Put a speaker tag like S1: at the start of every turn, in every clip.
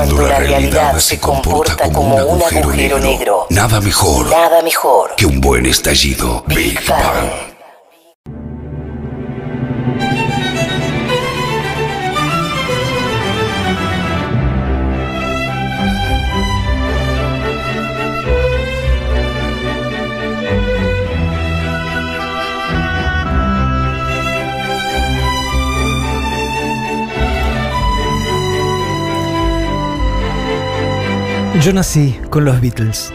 S1: Cuando la realidad se comporta como un agujero negro.
S2: Nada mejor
S1: Nada mejor.
S2: que un buen estallido. Big Bang.
S3: Yo nací con los Beatles.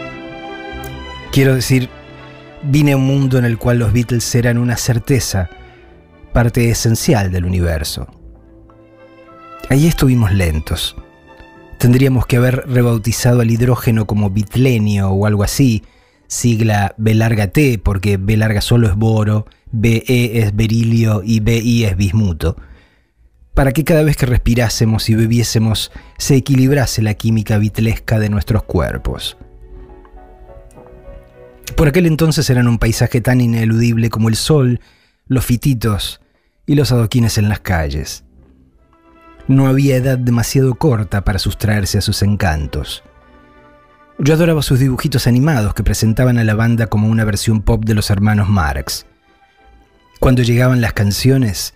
S3: Quiero decir, vine a un mundo en el cual los Beatles eran una certeza, parte esencial del universo. Allí estuvimos lentos. Tendríamos que haber rebautizado al hidrógeno como bitlenio o algo así, sigla B larga T, porque B larga solo es boro, BE es berilio y BI es bismuto para que cada vez que respirásemos y bebiésemos se equilibrase la química vitlesca de nuestros cuerpos. Por aquel entonces eran un paisaje tan ineludible como el sol, los fititos y los adoquines en las calles. No había edad demasiado corta para sustraerse a sus encantos. Yo adoraba sus dibujitos animados que presentaban a la banda como una versión pop de los hermanos Marx. Cuando llegaban las canciones,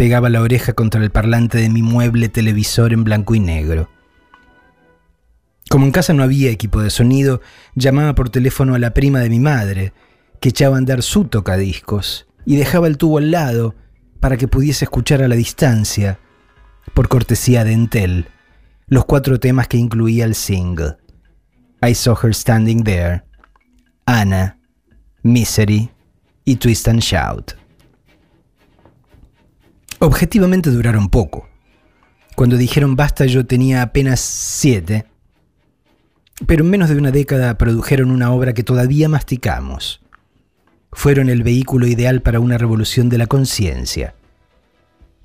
S3: pegaba la oreja contra el parlante de mi mueble televisor en blanco y negro. Como en casa no había equipo de sonido, llamaba por teléfono a la prima de mi madre, que echaba a andar su tocadiscos, y dejaba el tubo al lado para que pudiese escuchar a la distancia, por cortesía de Entel, los cuatro temas que incluía el single. I Saw Her Standing There, Anna, Misery y Twist and Shout. Objetivamente duraron poco. Cuando dijeron basta yo tenía apenas siete, pero en menos de una década produjeron una obra que todavía masticamos. Fueron el vehículo ideal para una revolución de la conciencia.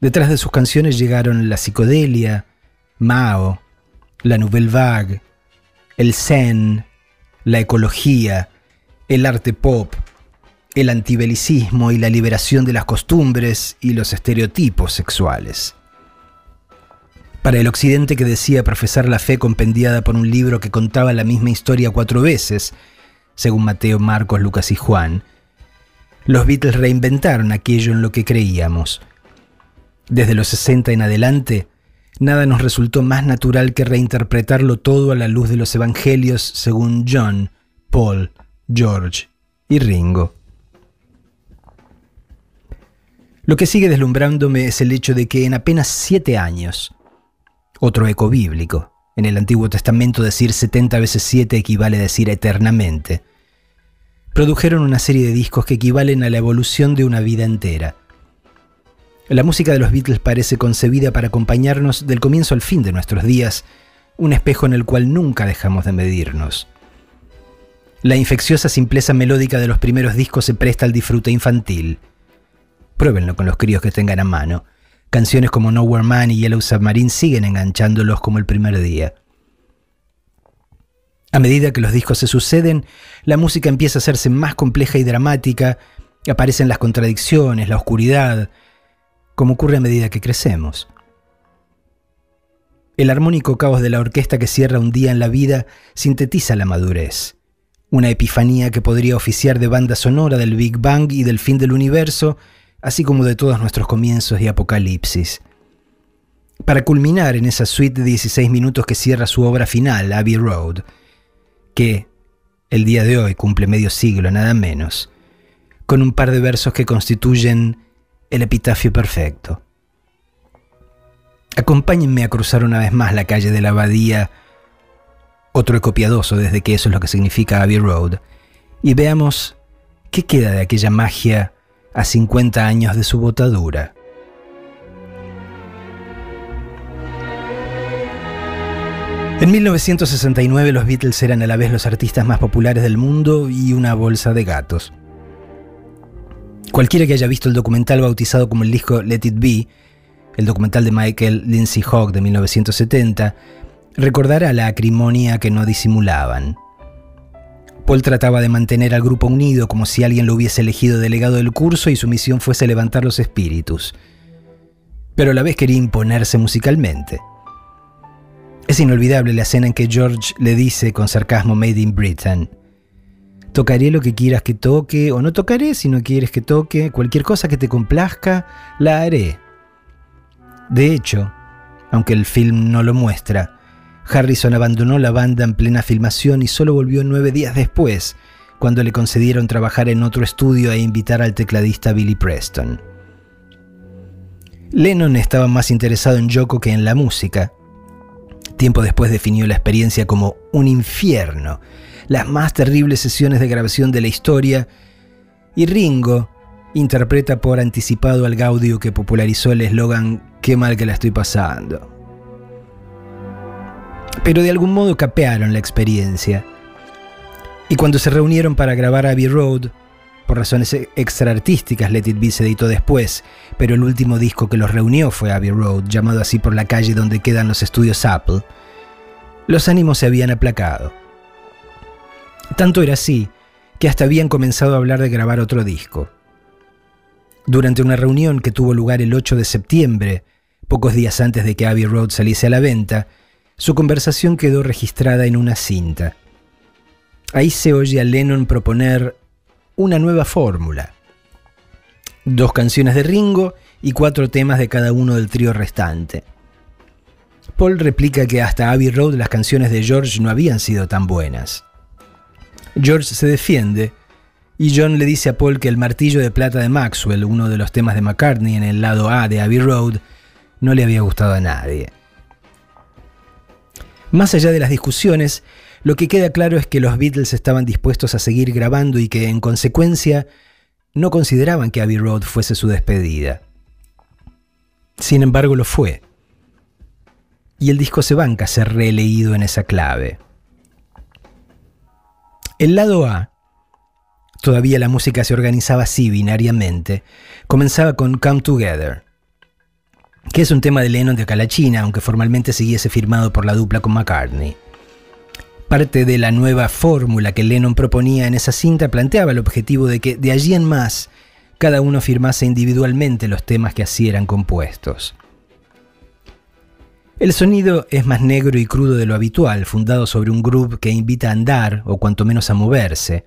S3: Detrás de sus canciones llegaron la psicodelia, Mao, la Nouvelle Vague, el Zen, la ecología, el arte pop, el antibelicismo y la liberación de las costumbres y los estereotipos sexuales. Para el occidente que decía profesar la fe compendiada por un libro que contaba la misma historia cuatro veces, según Mateo, Marcos, Lucas y Juan, los Beatles reinventaron aquello en lo que creíamos. Desde los 60 en adelante, nada nos resultó más natural que reinterpretarlo todo a la luz de los evangelios según John, Paul, George y Ringo. Lo que sigue deslumbrándome es el hecho de que en apenas siete años, otro eco bíblico, en el Antiguo Testamento decir 70 veces 7 equivale a decir eternamente, produjeron una serie de discos que equivalen a la evolución de una vida entera. La música de los Beatles parece concebida para acompañarnos del comienzo al fin de nuestros días, un espejo en el cual nunca dejamos de medirnos. La infecciosa simpleza melódica de los primeros discos se presta al disfrute infantil. Pruébenlo con los críos que tengan a mano. Canciones como Nowhere Man y Yellow Submarine siguen enganchándolos como el primer día. A medida que los discos se suceden, la música empieza a hacerse más compleja y dramática, aparecen las contradicciones, la oscuridad, como ocurre a medida que crecemos. El armónico caos de la orquesta que cierra un día en la vida sintetiza la madurez, una epifanía que podría oficiar de banda sonora del Big Bang y del fin del universo, así como de todos nuestros comienzos y apocalipsis. Para culminar en esa suite de 16 minutos que cierra su obra final, Abbey Road, que el día de hoy cumple medio siglo, nada menos, con un par de versos que constituyen el epitafio perfecto. Acompáñenme a cruzar una vez más la calle de la Abadía, otro eco piadoso desde que eso es lo que significa Abbey Road, y veamos qué queda de aquella magia a 50 años de su botadura. En 1969 los Beatles eran a la vez los artistas más populares del mundo y una bolsa de gatos. Cualquiera que haya visto el documental bautizado como el disco Let It Be, el documental de Michael Lindsay Hogg de 1970, recordará la acrimonia que no disimulaban. Paul trataba de mantener al grupo unido como si alguien lo hubiese elegido delegado del curso y su misión fuese levantar los espíritus. Pero a la vez quería imponerse musicalmente. Es inolvidable la escena en que George le dice con sarcasmo Made in Britain, tocaré lo que quieras que toque, o no tocaré si no quieres que toque, cualquier cosa que te complazca, la haré. De hecho, aunque el film no lo muestra, Harrison abandonó la banda en plena filmación y solo volvió nueve días después, cuando le concedieron trabajar en otro estudio e invitar al tecladista Billy Preston. Lennon estaba más interesado en Yoko que en la música. Tiempo después definió la experiencia como un infierno, las más terribles sesiones de grabación de la historia, y Ringo interpreta por anticipado al Gaudio que popularizó el eslogan Qué mal que la estoy pasando. Pero de algún modo capearon la experiencia. Y cuando se reunieron para grabar Abbey Road, por razones e- extra artísticas, Let It Be se editó después, pero el último disco que los reunió fue Abbey Road, llamado así por la calle donde quedan los estudios Apple. Los ánimos se habían aplacado. Tanto era así que hasta habían comenzado a hablar de grabar otro disco. Durante una reunión que tuvo lugar el 8 de septiembre, pocos días antes de que Abbey Road saliese a la venta, su conversación quedó registrada en una cinta. Ahí se oye a Lennon proponer una nueva fórmula. Dos canciones de Ringo y cuatro temas de cada uno del trío restante. Paul replica que hasta Abbey Road las canciones de George no habían sido tan buenas. George se defiende y John le dice a Paul que el martillo de plata de Maxwell, uno de los temas de McCartney en el lado A de Abbey Road, no le había gustado a nadie. Más allá de las discusiones, lo que queda claro es que los Beatles estaban dispuestos a seguir grabando y que, en consecuencia, no consideraban que Abbey Road fuese su despedida. Sin embargo, lo fue. Y el disco se banca ser releído en esa clave. El lado A, todavía la música se organizaba así binariamente, comenzaba con Come Together, que es un tema de Lennon de Calachina, aunque formalmente siguiese firmado por la dupla con McCartney. Parte de la nueva fórmula que Lennon proponía en esa cinta planteaba el objetivo de que de allí en más cada uno firmase individualmente los temas que así eran compuestos. El sonido es más negro y crudo de lo habitual, fundado sobre un groove que invita a andar o cuanto menos a moverse.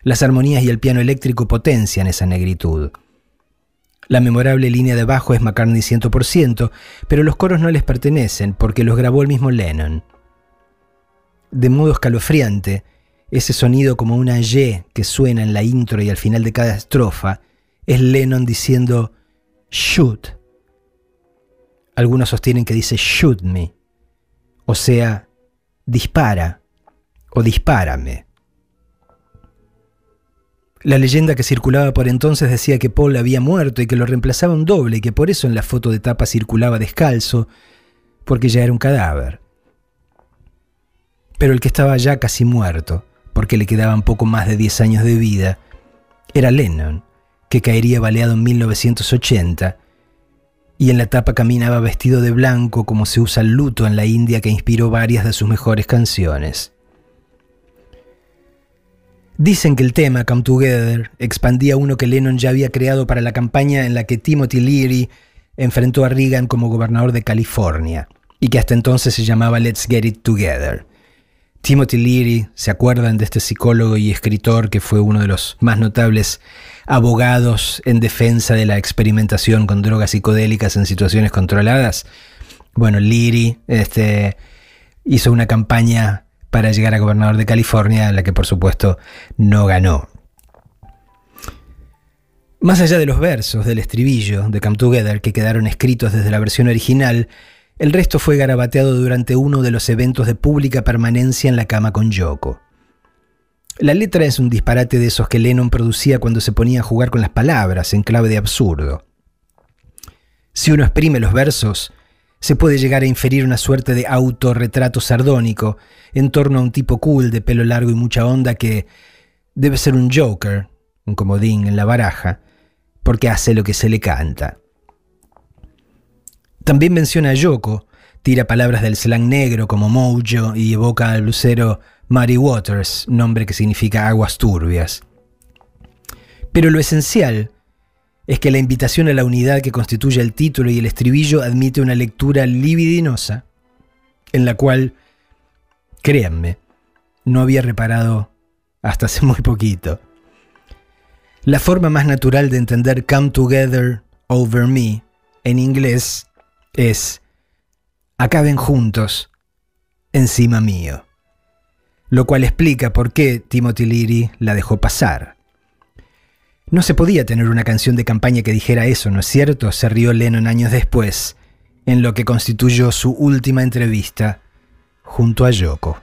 S3: Las armonías y el piano eléctrico potencian esa negritud. La memorable línea de bajo es McCartney 100%, pero los coros no les pertenecen porque los grabó el mismo Lennon. De modo escalofriante, ese sonido como una Y que suena en la intro y al final de cada estrofa es Lennon diciendo shoot. Algunos sostienen que dice shoot me, o sea, dispara o dispárame. La leyenda que circulaba por entonces decía que Paul había muerto y que lo reemplazaba un doble y que por eso en la foto de tapa circulaba descalzo, porque ya era un cadáver. Pero el que estaba ya casi muerto, porque le quedaban poco más de 10 años de vida, era Lennon, que caería baleado en 1980, y en la tapa caminaba vestido de blanco como se usa el luto en la India que inspiró varias de sus mejores canciones. Dicen que el tema Come Together expandía uno que Lennon ya había creado para la campaña en la que Timothy Leary enfrentó a Reagan como gobernador de California y que hasta entonces se llamaba Let's Get It Together. Timothy Leary, ¿se acuerdan de este psicólogo y escritor que fue uno de los más notables abogados en defensa de la experimentación con drogas psicodélicas en situaciones controladas? Bueno, Leary este, hizo una campaña para llegar a gobernador de California, la que por supuesto no ganó. Más allá de los versos del estribillo de Come Together que quedaron escritos desde la versión original, el resto fue garabateado durante uno de los eventos de pública permanencia en la cama con Yoko. La letra es un disparate de esos que Lennon producía cuando se ponía a jugar con las palabras en clave de absurdo. Si uno exprime los versos, se puede llegar a inferir una suerte de autorretrato sardónico en torno a un tipo cool de pelo largo y mucha onda que debe ser un joker, un comodín en la baraja, porque hace lo que se le canta. También menciona a Yoko, tira palabras del slang negro como mojo y evoca al lucero Muddy Waters, nombre que significa aguas turbias. Pero lo esencial es que la invitación a la unidad que constituye el título y el estribillo admite una lectura libidinosa,
S4: en la cual, créanme, no había reparado hasta hace muy poquito. La forma más natural de entender Come Together Over Me en inglés es Acaben juntos encima mío. Lo cual explica por qué Timothy Leary la dejó pasar. No se podía tener una canción de campaña que dijera eso, ¿no es cierto? Se rió Lennon años después, en lo que constituyó su última entrevista junto a Yoko.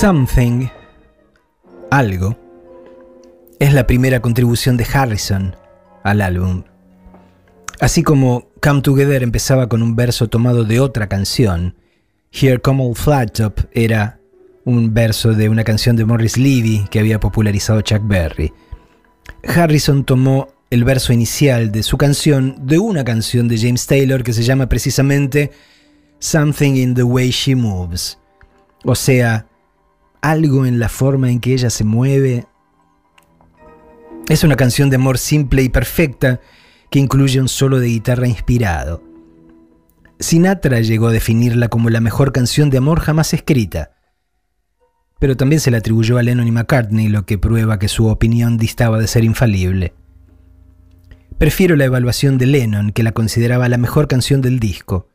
S4: Something, algo, es la primera contribución de Harrison al álbum.
S3: Así como Come Together empezaba con un verso tomado de otra canción, Here Come Old Flat Top era un verso de una canción de Morris Levy que había popularizado Chuck Berry. Harrison tomó el verso inicial de su canción de una canción de James Taylor que se llama precisamente Something in the Way She Moves. O sea, algo en la forma en que ella se mueve. Es una canción de amor simple y perfecta que incluye un solo de guitarra inspirado. Sinatra llegó a definirla como la mejor canción de amor jamás escrita, pero también se la atribuyó a Lennon y McCartney, lo que prueba que su opinión distaba de ser infalible. Prefiero la evaluación de Lennon, que la consideraba la mejor canción del disco,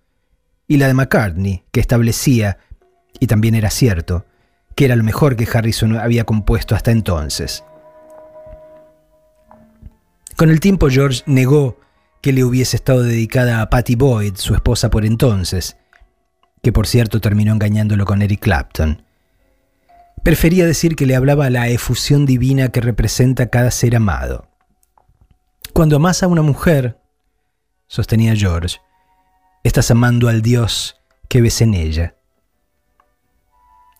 S3: y la de McCartney, que establecía, y también era cierto, que era lo mejor que Harrison había compuesto hasta entonces. Con el tiempo George negó que le hubiese estado dedicada a Patty Boyd, su esposa por entonces, que por cierto terminó engañándolo con Eric Clapton. Prefería decir que le hablaba a la efusión divina que representa cada ser amado. Cuando amas a una mujer, sostenía George, estás amando al Dios que ves en ella.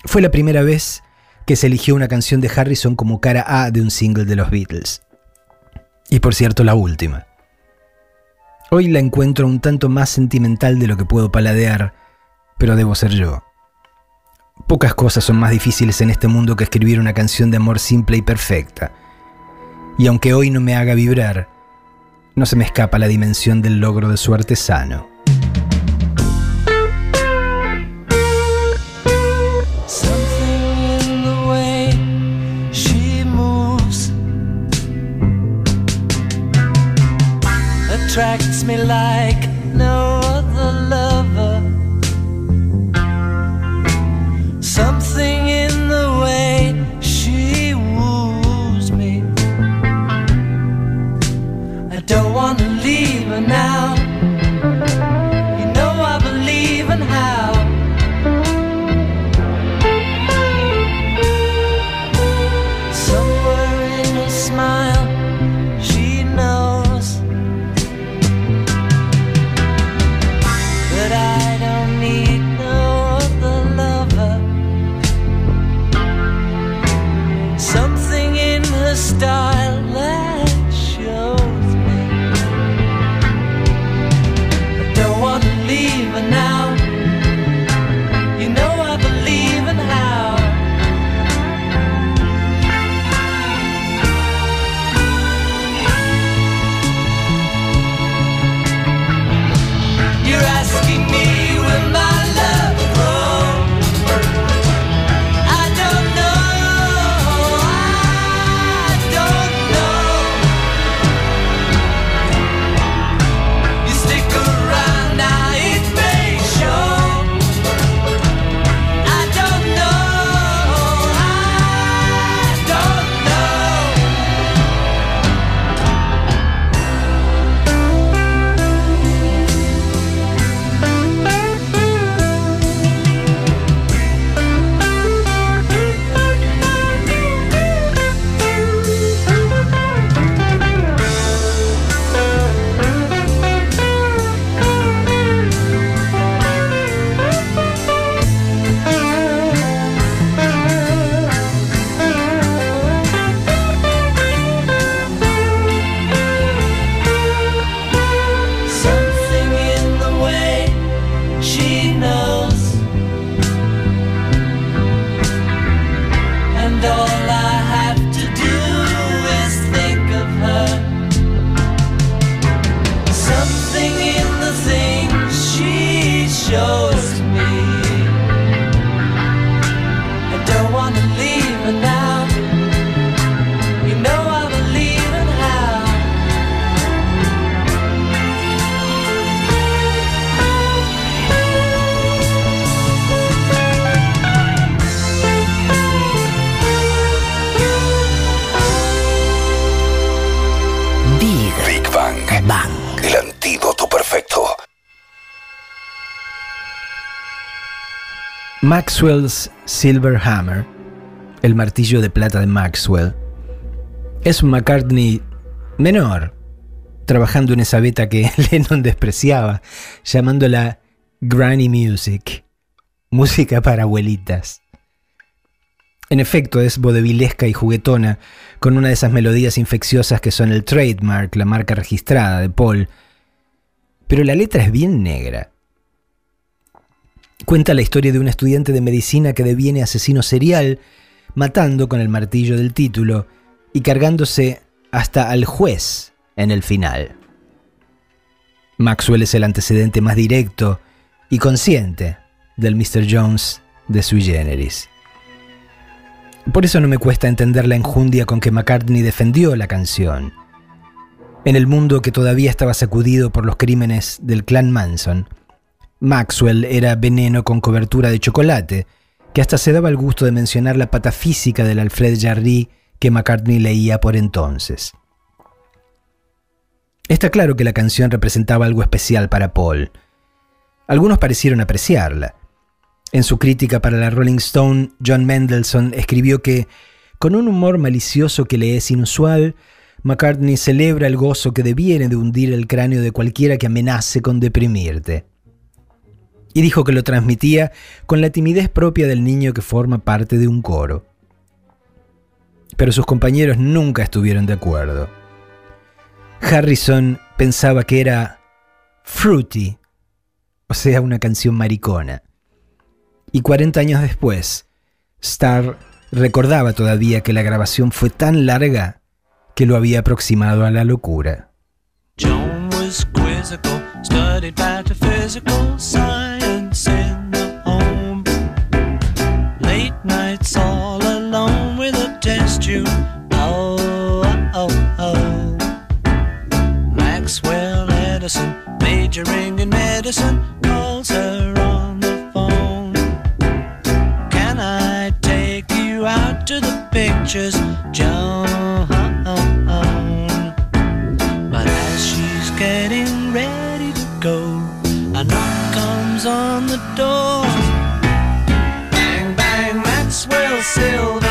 S3: Fue la primera vez que se eligió una canción de Harrison como cara A de un single de los Beatles. Y por cierto, la última. Hoy la encuentro un tanto más sentimental de lo que puedo paladear, pero debo ser yo. Pocas cosas son más difíciles en este mundo que escribir una canción de amor simple y perfecta. Y aunque hoy no me haga vibrar, no se me escapa la dimensión del logro de su artesano.
S4: Attracts me like
S3: Maxwell's Silver Hammer, el martillo de plata de Maxwell, es un McCartney menor, trabajando en esa beta que Lennon despreciaba, llamándola Granny Music, música para abuelitas. En efecto, es vodevilesca y juguetona, con una de esas melodías infecciosas que son el trademark, la marca registrada de Paul. Pero la letra es bien negra. Cuenta la historia de un estudiante de medicina que deviene asesino serial, matando con el martillo del título y cargándose hasta al juez en el final. Maxwell es el antecedente más directo y consciente del Mr. Jones de sui generis. Por eso no me cuesta entender la enjundia con que McCartney defendió la canción. En el mundo que todavía estaba sacudido por los crímenes del clan Manson, Maxwell era veneno con cobertura de chocolate, que hasta se daba el gusto de mencionar la patafísica del Alfred Jarry que McCartney leía por entonces. Está claro que la canción representaba algo especial para Paul. Algunos parecieron apreciarla. En su crítica para la Rolling Stone, John Mendelssohn escribió que, con un humor malicioso que le es inusual, McCartney celebra el gozo que deviene de hundir el cráneo de cualquiera que amenace con deprimirte. Y dijo que lo transmitía con la timidez propia del niño que forma parte de un coro. Pero sus compañeros nunca estuvieron de acuerdo. Harrison pensaba que era fruity, o sea, una canción maricona. Y 40 años después, Starr recordaba todavía que la grabación fue tan larga que lo había aproximado a la locura.
S5: Medicine, calls her on the phone. Can I take you out to the pictures, Joan? But as she's getting ready to go, a knock comes on the door. Bang, bang, Maxwell's silver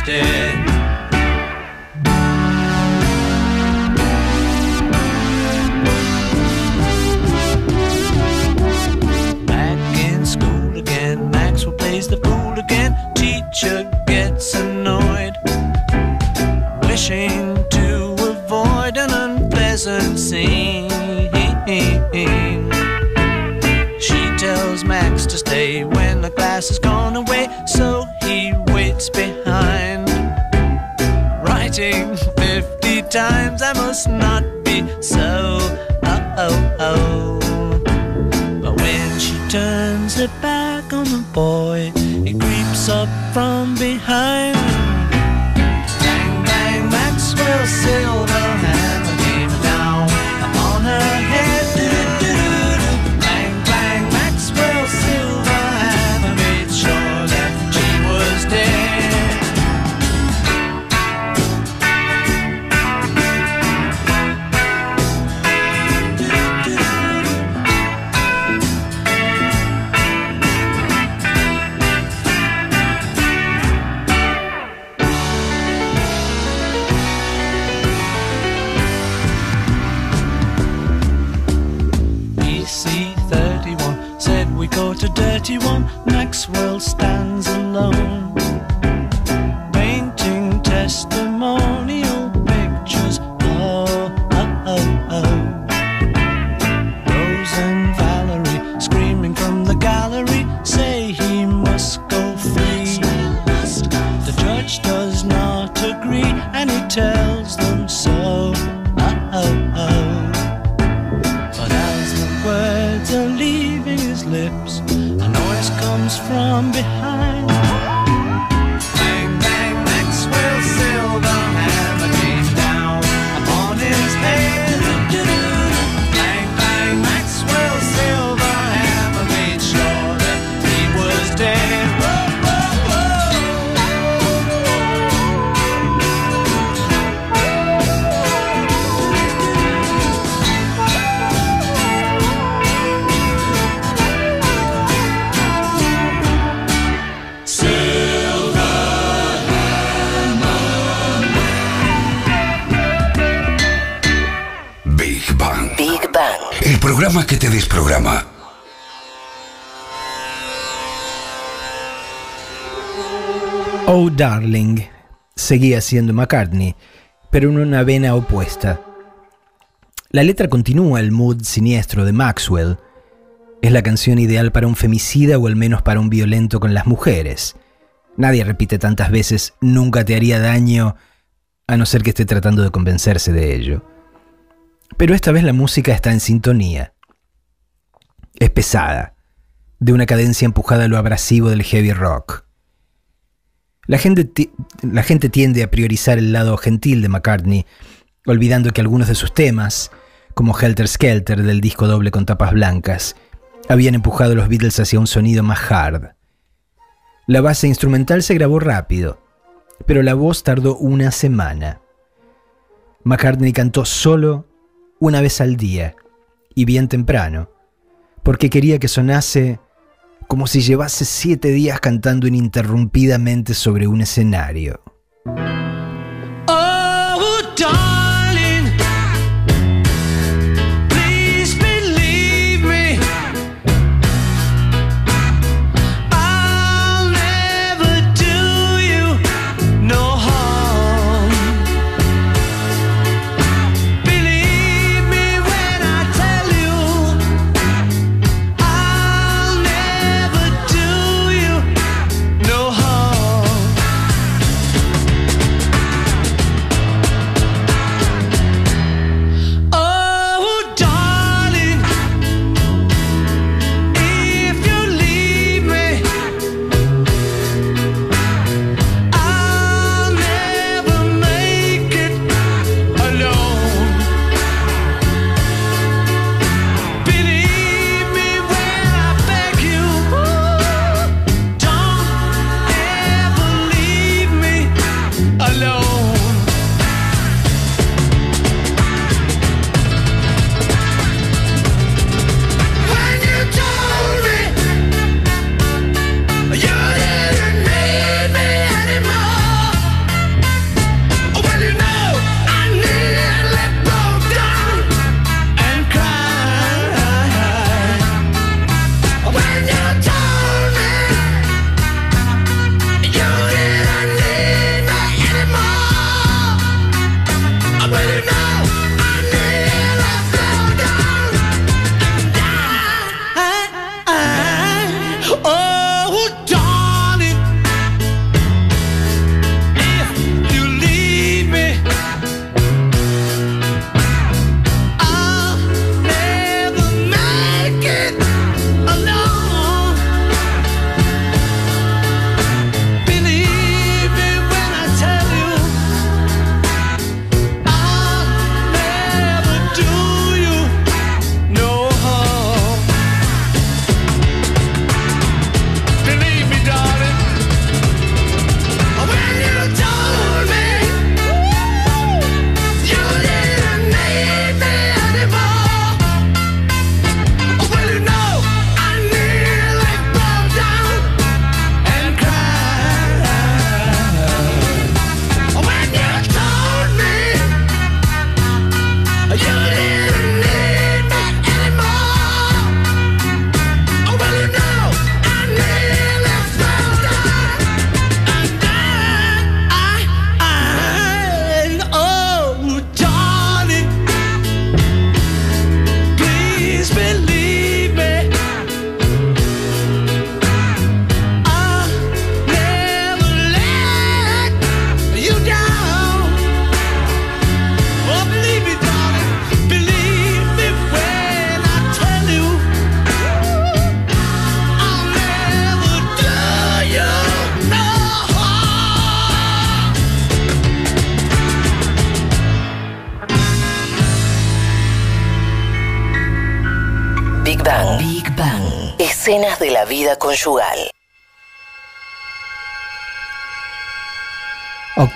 S5: was dead. Back in school again, Maxwell plays the fool again. Teacher gets annoyed, wishing to avoid an unpleasant scene. She tells Max to stay when the class has gone away, so he waits behind. Writing 50 times, I must not be so. Oh, oh, oh. But when she turns her back on the boy, he creeps up from behind. Bang, bang, Maxwell silver 31 Maxwell stands alone.
S4: Seguía siendo McCartney, pero en una vena opuesta. La letra continúa el mood siniestro de Maxwell. Es la canción ideal para un femicida o al menos para un violento con las mujeres. Nadie repite tantas veces nunca te haría daño a no ser que esté tratando de convencerse de ello. Pero esta vez la música está en sintonía. Es pesada, de una cadencia empujada a lo abrasivo del heavy rock. La gente, tiende a priorizar el lado gentil de McCartney, olvidando que algunos de sus temas, como Helter Skelter del disco doble con tapas blancas, habían empujado a los Beatles hacia un sonido más hard. La base instrumental se grabó rápido, pero la voz tardó una semana. McCartney cantó solo una vez al día y bien temprano, porque quería que sonase como si llevase siete días cantando ininterrumpidamente sobre un escenario.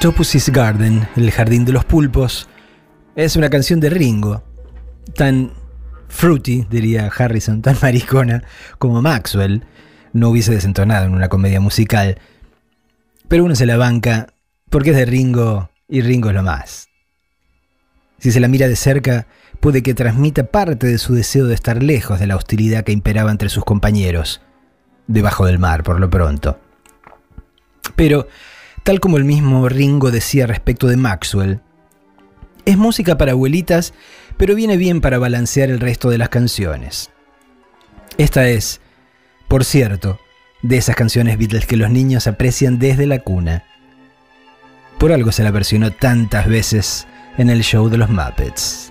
S4: Octopus's Garden, El Jardín de los Pulpos, es una canción de Ringo, tan fruity, diría Harrison, tan maricona como Maxwell, no hubiese desentonado en una comedia musical, pero uno se la banca porque es de Ringo y Ringo es lo más. Si se la mira de cerca,
S3: puede que transmita parte de su deseo de estar lejos de la hostilidad que imperaba entre sus compañeros, debajo del mar por lo pronto. Pero, tal como el mismo Ringo decía respecto de Maxwell, es música para abuelitas, pero viene bien para balancear el resto de las canciones. Esta es, por cierto, de esas canciones Beatles que los niños aprecian desde la cuna. Por algo se la versionó tantas veces en el show de los Muppets.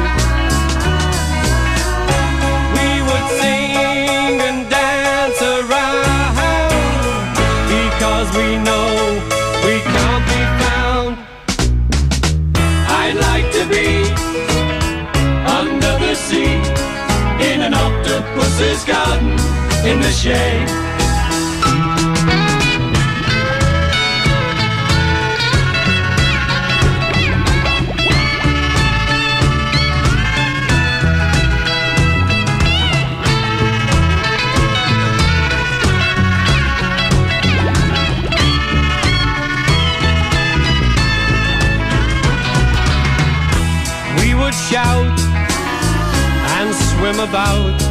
S5: Octopus's garden in the shade. We would shout and swim about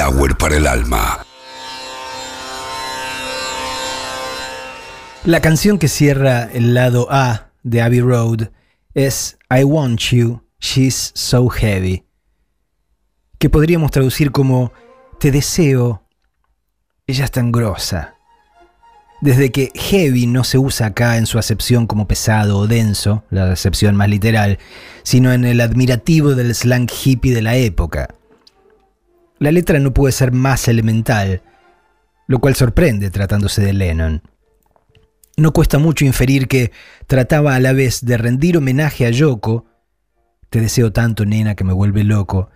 S2: Happy para el alma.
S3: La canción que cierra el lado A de Abbey Road es I Want You, She's So Heavy, que podríamos traducir como Te deseo, ella es tan grosa. Desde que heavy no se usa acá en su acepción como pesado o denso, la acepción más literal, sino en el admirativo del slang hippie de la época. La letra no puede ser más elemental, lo cual sorprende tratándose de Lennon. No cuesta mucho inferir que trataba a la vez de rendir homenaje a Yoko, te deseo tanto nena que me vuelve loco,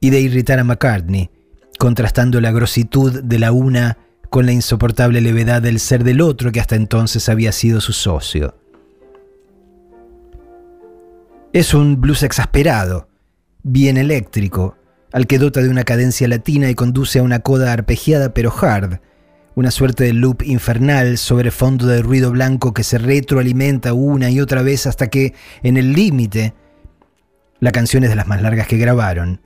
S3: y de irritar a McCartney, contrastando la grositud de la una con la insoportable levedad del ser del otro que hasta entonces había sido su socio. Es un blues exasperado, bien eléctrico, al que dota de una cadencia latina y conduce a una coda arpegiada pero hard, una suerte de loop infernal sobre fondo de ruido blanco que se retroalimenta una y otra vez hasta que, en el límite, la canción es de las más largas que grabaron.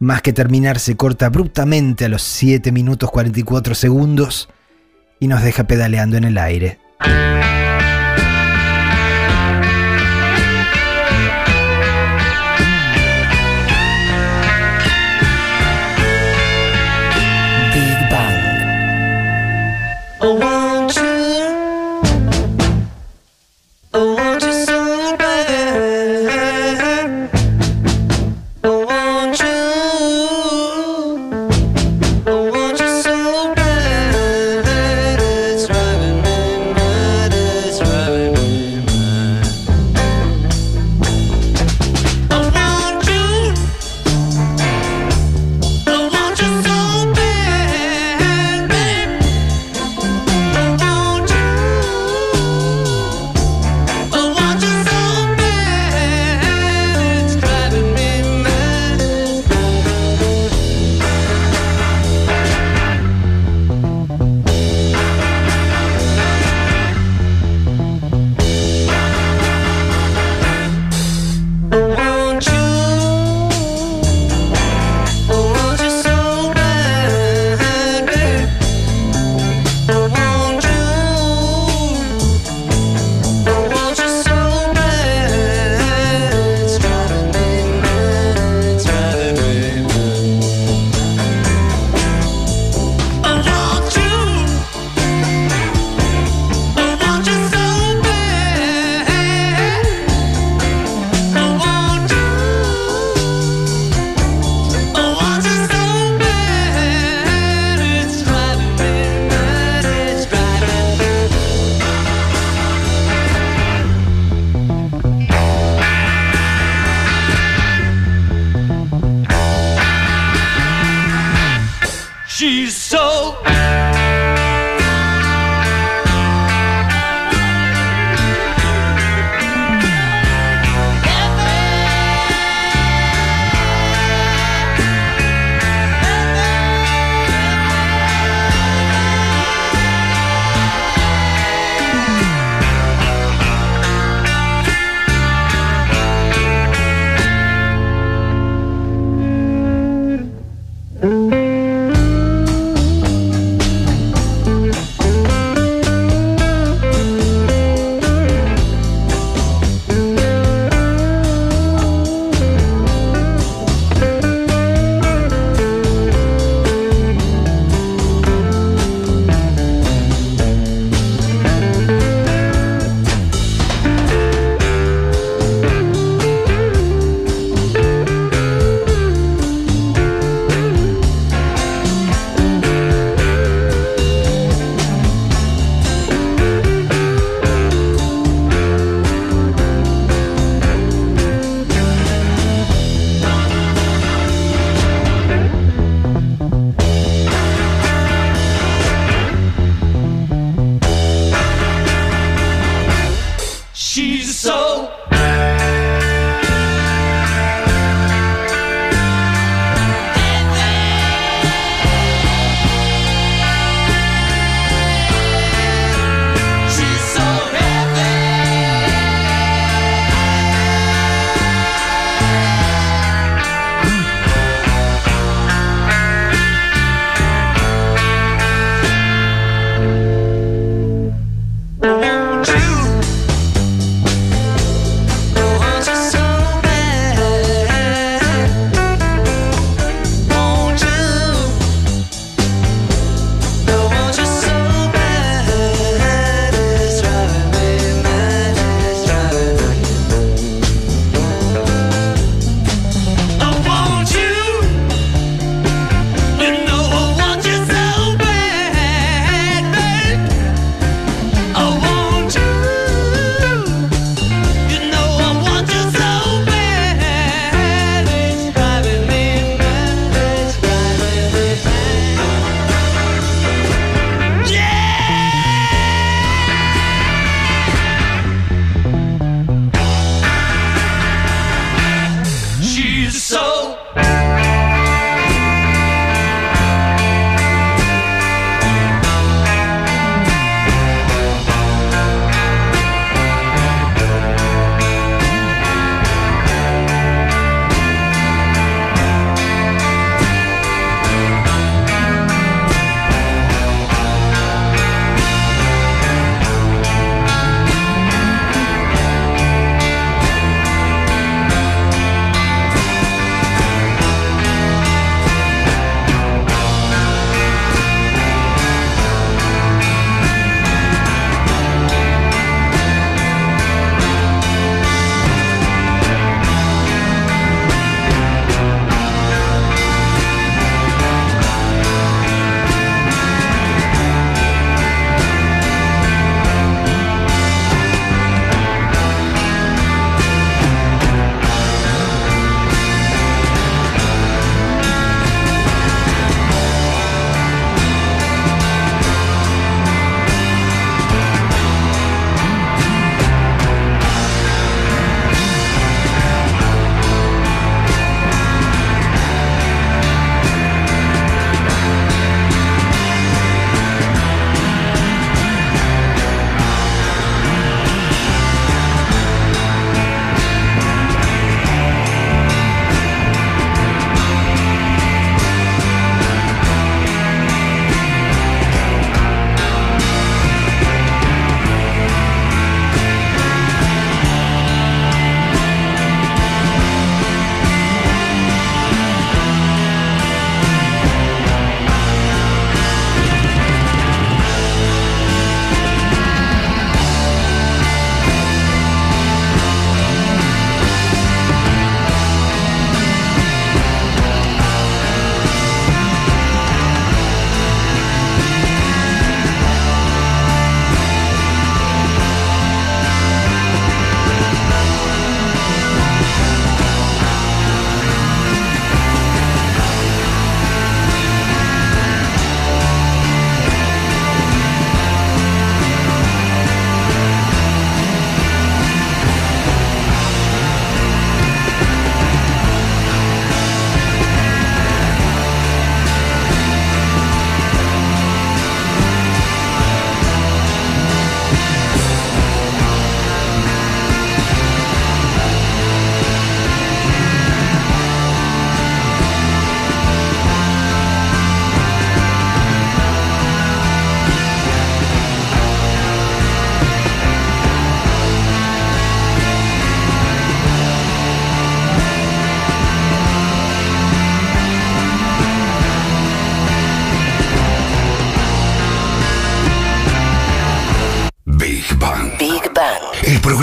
S3: Más que terminar, se corta abruptamente a los 7 minutos 44 segundos y nos deja pedaleando en el aire.
S4: I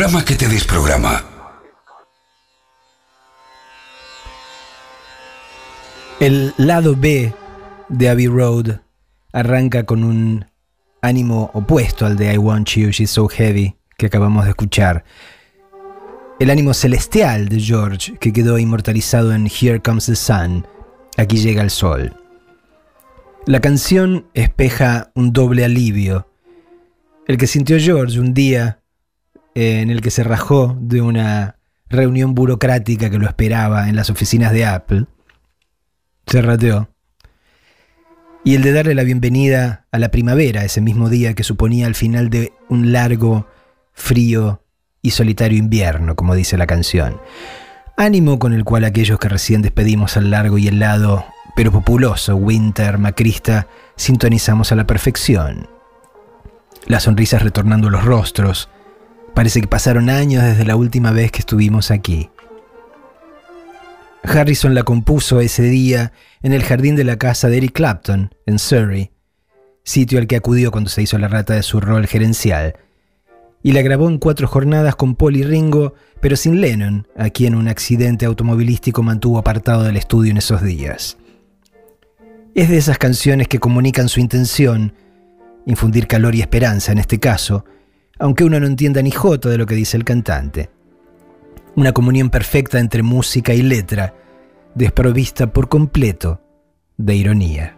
S2: que te desprograma.
S3: El lado B de Abbey Road arranca con un ánimo opuesto al de I Want You, She's So Heavy que acabamos de escuchar. El ánimo celestial de George que quedó inmortalizado en Here Comes the Sun, aquí llega el sol. La canción espeja un doble alivio. El que sintió George un día eh, en el que se rajó de una reunión burocrática que lo esperaba en las oficinas de Apple. Se rateó. Y el de darle la bienvenida a la primavera ese mismo día que suponía el final de un largo, frío y solitario invierno, como dice la canción. Ánimo con el cual aquellos que recién despedimos al largo y helado pero populoso Winter Macrista sintonizamos a la perfección. Las sonrisas retornando los rostros. Parece que pasaron años desde la última vez que estuvimos aquí. Harrison la compuso ese día en el jardín de la casa de Eric Clapton, en Surrey, sitio al que acudió cuando se hizo la rata de su rol gerencial, y la grabó en cuatro jornadas con Paul y Ringo, pero sin Lennon, a quien un accidente automovilístico mantuvo apartado del estudio en esos días. Es de esas canciones que comunican su intención, infundir calor y esperanza en este caso, aunque uno no entienda ni jota de lo que dice el cantante. Una comunión perfecta entre música y letra, desprovista por completo de ironía.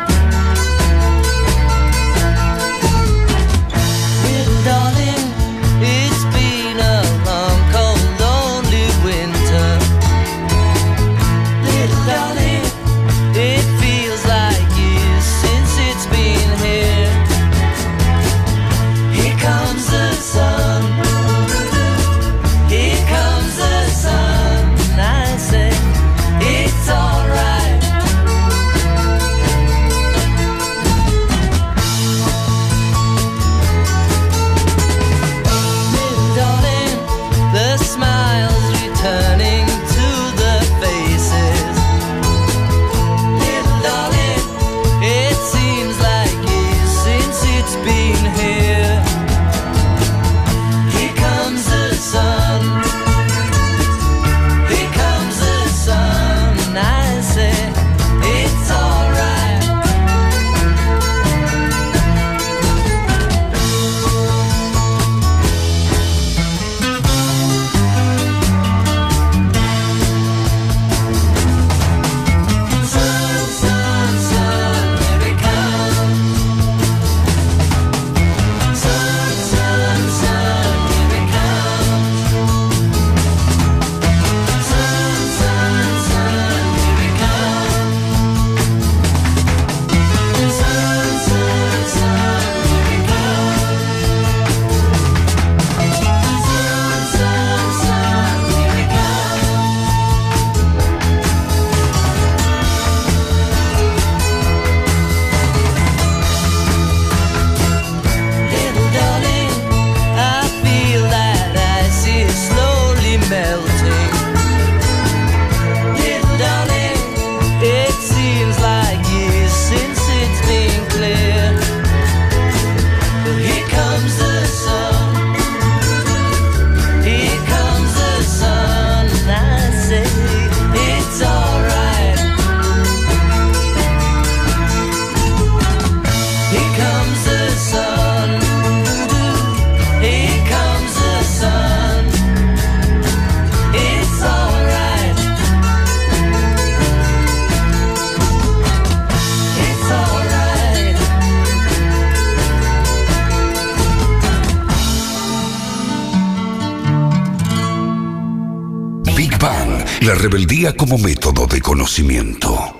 S2: Como método de conocimiento.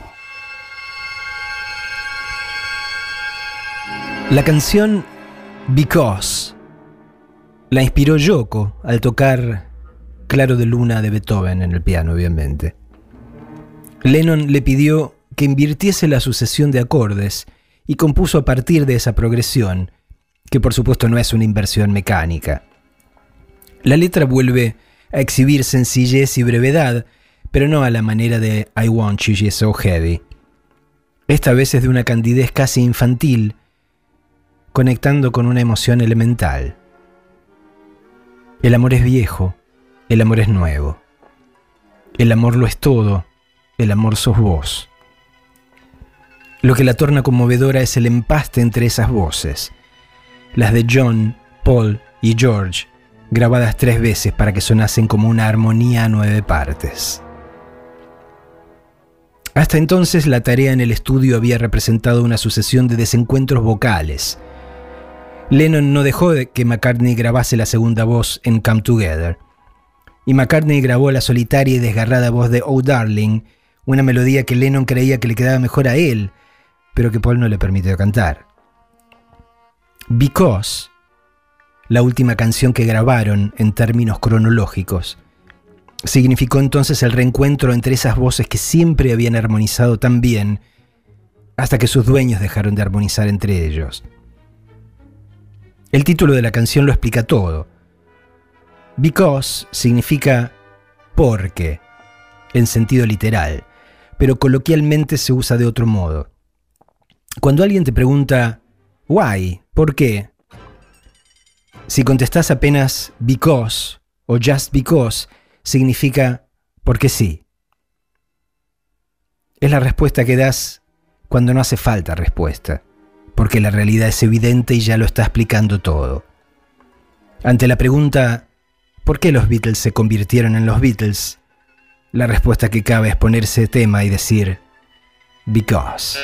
S3: La canción Because la inspiró Yoko al tocar Claro de Luna de Beethoven en el piano, obviamente. Lennon le pidió que invirtiese la sucesión de acordes y compuso a partir de esa progresión, que por supuesto no es una inversión mecánica. La letra vuelve a exhibir sencillez y brevedad, pero no a la manera de I Want You You're So Heavy. Esta vez es de una candidez casi infantil, conectando con una emoción elemental. El amor es viejo, el amor es nuevo. El amor lo es todo, el amor sos vos. Lo que la torna conmovedora es el empaste entre esas voces, las de John, Paul y George, grabadas tres veces para que sonasen como una armonía a nueve partes. Hasta entonces la tarea en el estudio había representado una sucesión de desencuentros vocales. Lennon no dejó de que McCartney grabase la segunda voz en Come Together, y McCartney grabó la solitaria y desgarrada voz de Oh Darling, una melodía que Lennon creía que le quedaba mejor a él, pero que Paul no le permitió cantar. Because, la última canción que grabaron en términos cronológicos, significó entonces el reencuentro entre esas voces que siempre habían armonizado tan bien, hasta que sus dueños dejaron de armonizar entre ellos. El título de la canción lo explica todo. Because significa porque, en sentido literal, pero coloquialmente se usa de otro modo. Cuando alguien te pregunta, why, ¿por qué? Si contestas apenas because o just because, significa porque sí. Es la respuesta que das cuando no hace falta respuesta, porque la realidad es evidente y ya lo está explicando todo. Ante la pregunta, ¿por qué los Beatles se convirtieron en los Beatles? La respuesta que cabe es ponerse tema y decir, because.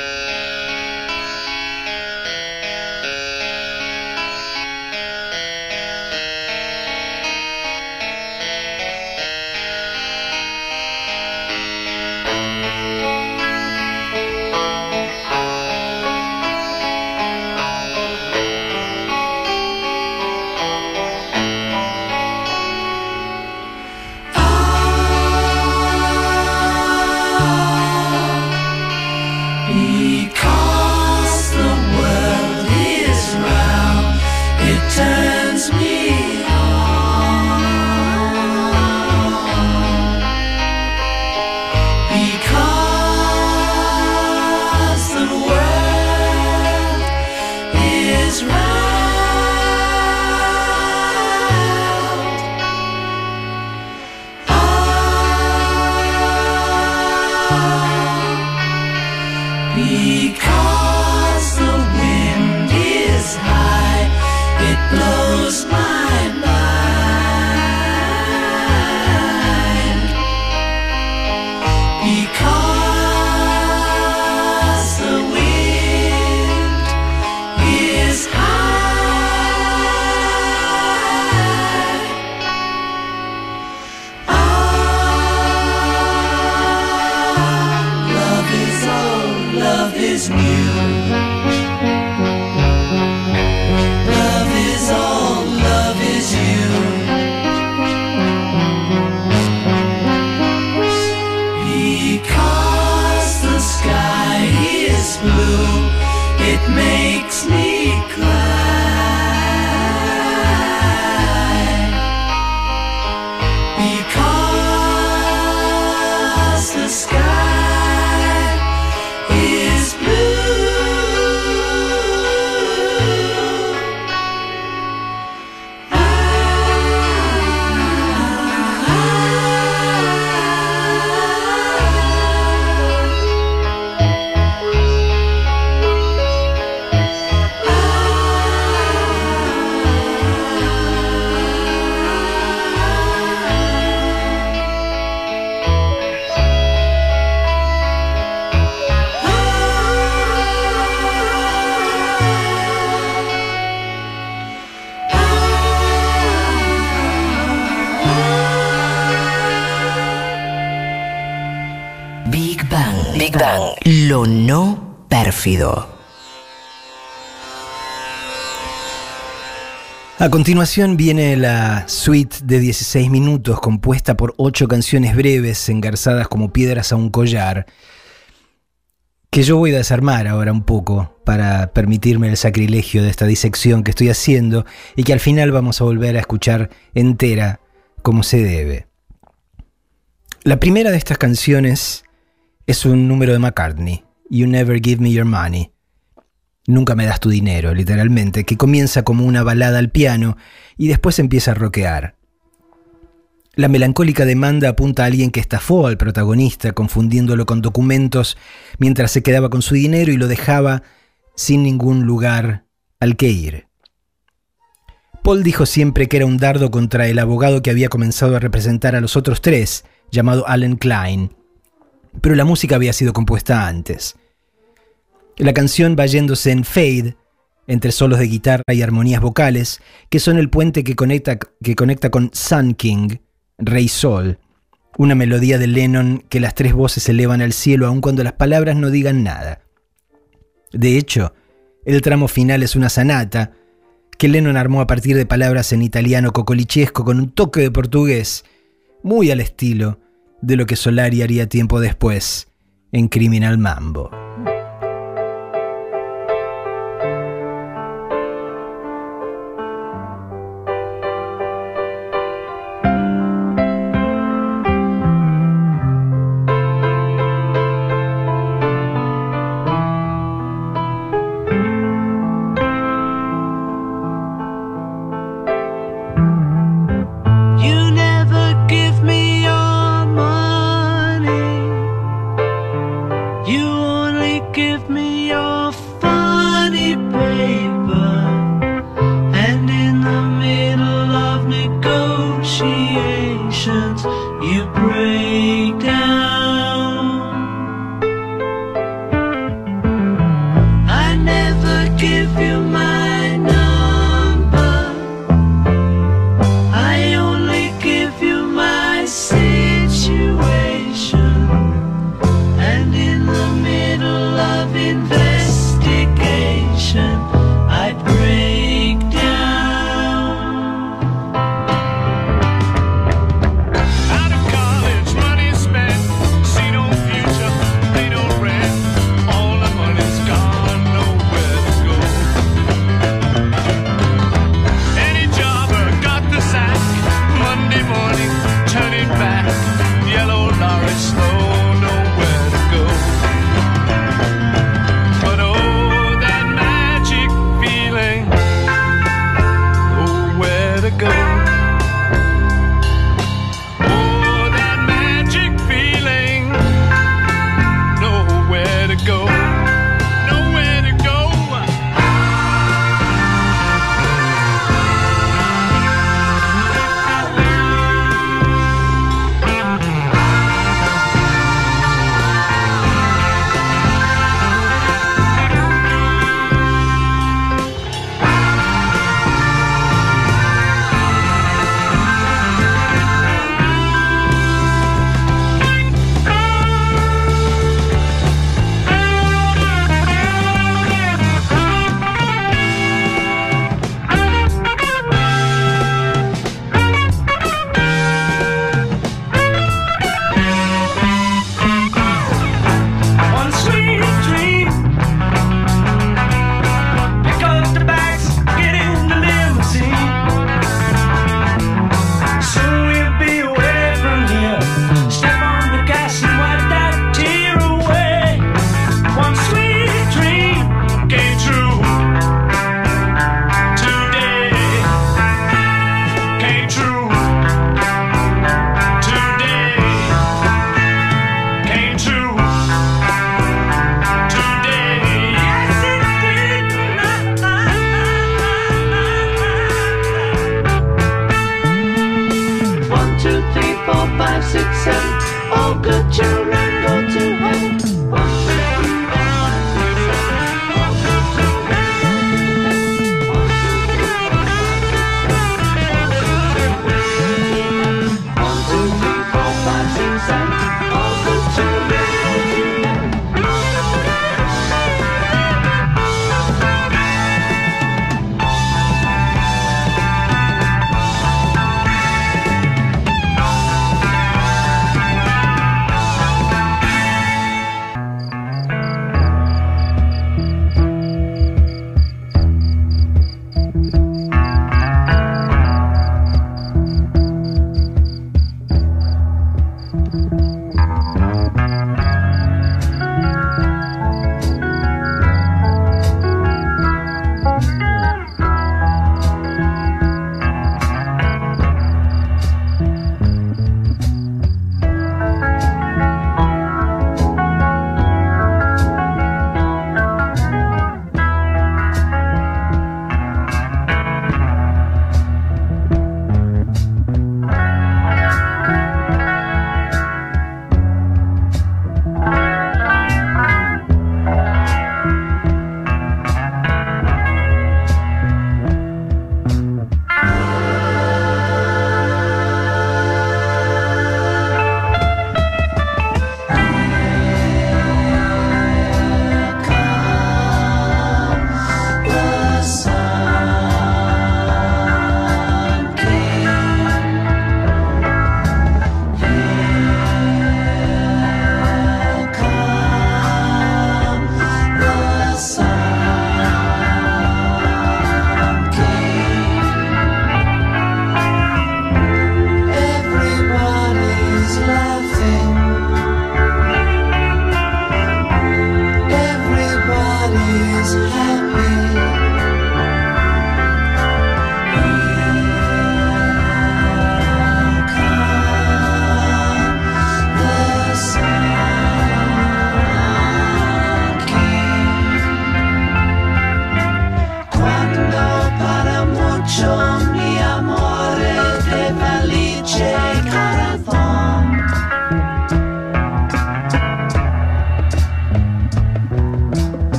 S3: A continuación viene la suite de 16 minutos compuesta por ocho canciones breves engarzadas como piedras a un collar, que yo voy a desarmar ahora un poco para permitirme el sacrilegio de esta disección que estoy haciendo y que al final vamos a volver a escuchar entera como se debe. La primera de estas canciones es un número de McCartney, You Never Give Me Your Money Nunca me das tu dinero, literalmente, que comienza como una balada al piano y después empieza a rockear. La melancólica demanda apunta a alguien que estafó al protagonista, confundiéndolo con documentos mientras se quedaba con su dinero y lo dejaba sin ningún lugar al que ir. Paul dijo siempre que era un dardo contra el abogado que había comenzado a representar a los otros tres, llamado Alan Klein, pero la música había sido compuesta antes. La canción va yéndose en fade, entre solos de guitarra y armonías vocales, que son el puente que conecta, que conecta con Sun King, Rey Sol, una melodía de Lennon que las tres voces elevan al cielo aun cuando las palabras no digan nada. De hecho, el tramo final es una sanata que Lennon armó a partir de palabras en italiano cocolichesco con un toque de portugués, muy al estilo de lo que Solari haría tiempo después en Criminal Mambo.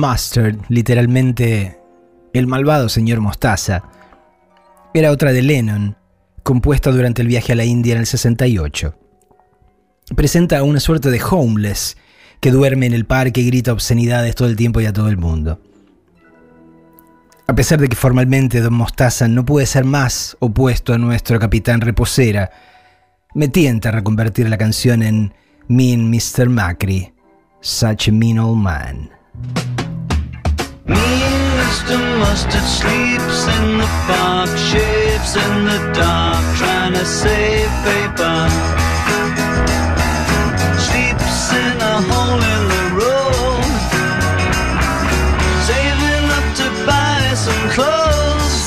S3: Mustard, literalmente el malvado señor Mostaza, era otra de Lennon, compuesta durante el viaje a la India en el 68. Presenta una suerte de homeless que duerme en el parque y grita obscenidades todo el tiempo y a todo el mundo. A pesar de que formalmente Don Mostaza no puede ser más opuesto a nuestro capitán Reposera, me tienta a reconvertir la canción en Mean Mr. Macri, Such a Mean Old Man.
S4: Mr. Mustard sleeps in the park, shaves in the dark, trying to save paper. Sleeps in a hole in the road, saving up to buy some clothes.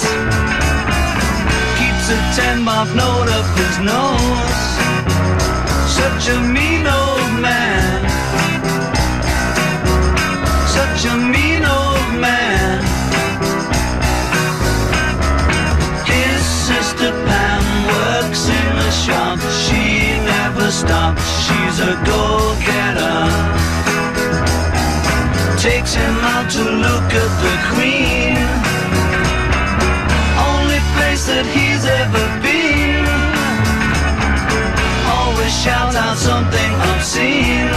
S4: Keeps a ten mark note up his nose. Such a mean old man. Stops. She's a go-getter. Takes him out to look at the Queen. Only place that he's ever been. Always shout out something obscene.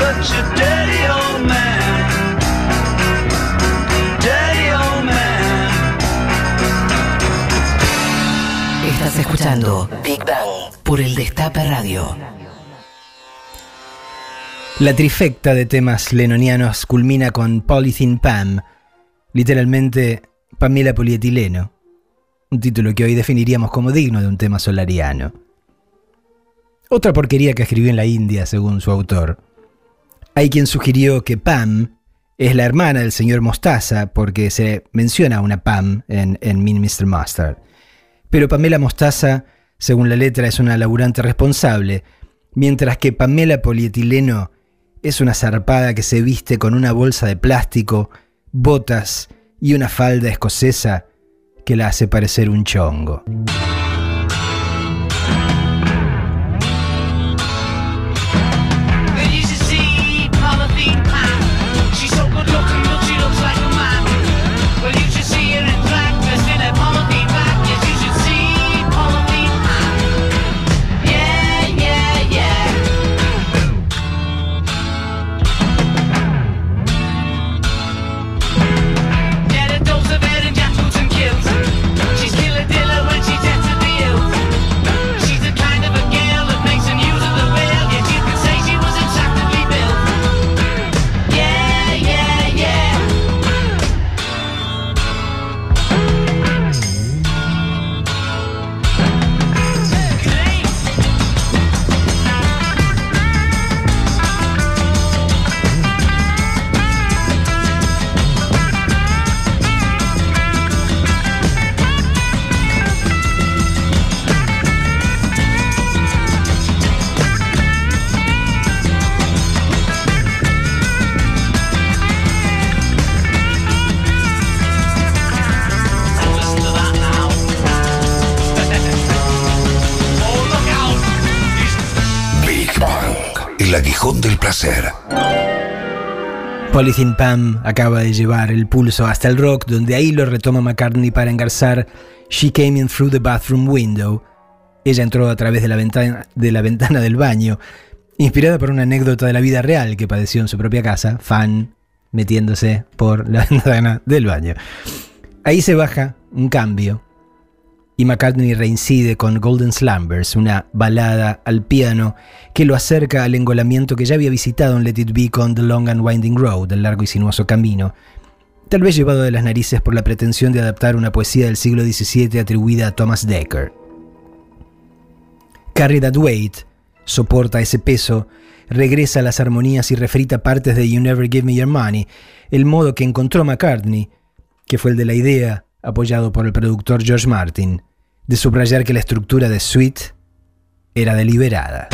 S4: Such a dirty old man.
S1: Escuchando Big Bang por el Destape Radio.
S3: La trifecta de temas lenonianos culmina con Polythene Pam, literalmente Pamela Polietileno, un título que hoy definiríamos como digno de un tema solariano. Otra porquería que escribió en la India, según su autor. Hay quien sugirió que Pam es la hermana del señor Mostaza, porque se menciona una Pam en, en Mean Mr. Mustard. Pero Pamela Mostaza, según la letra, es una laburante responsable, mientras que Pamela Polietileno es una zarpada que se viste con una bolsa de plástico, botas y una falda escocesa que la hace parecer un chongo.
S6: Polythene Pam
S3: acaba de llevar el pulso hasta el rock, donde ahí lo retoma McCartney para engarzar She Came In Through the Bathroom Window. Ella entró a través de la, ventana, de la ventana del baño, inspirada por una anécdota de la vida real que padeció en su propia casa, fan metiéndose por la ventana del baño. Ahí se baja un cambio y McCartney reincide con Golden Slumbers, una balada al piano que lo acerca al engolamiento que ya había visitado en Let It Be con The Long and Winding Road, el largo y sinuoso camino, tal vez llevado de las narices por la pretensión de adaptar una poesía del siglo XVII atribuida a Thomas Dekker. Carry That soporta ese peso, regresa a las armonías y refrita partes de You Never Give Me Your Money, el modo que encontró McCartney, que fue el de la idea, apoyado por el productor George Martin, de subrayar que la estructura de Sweet era deliberada.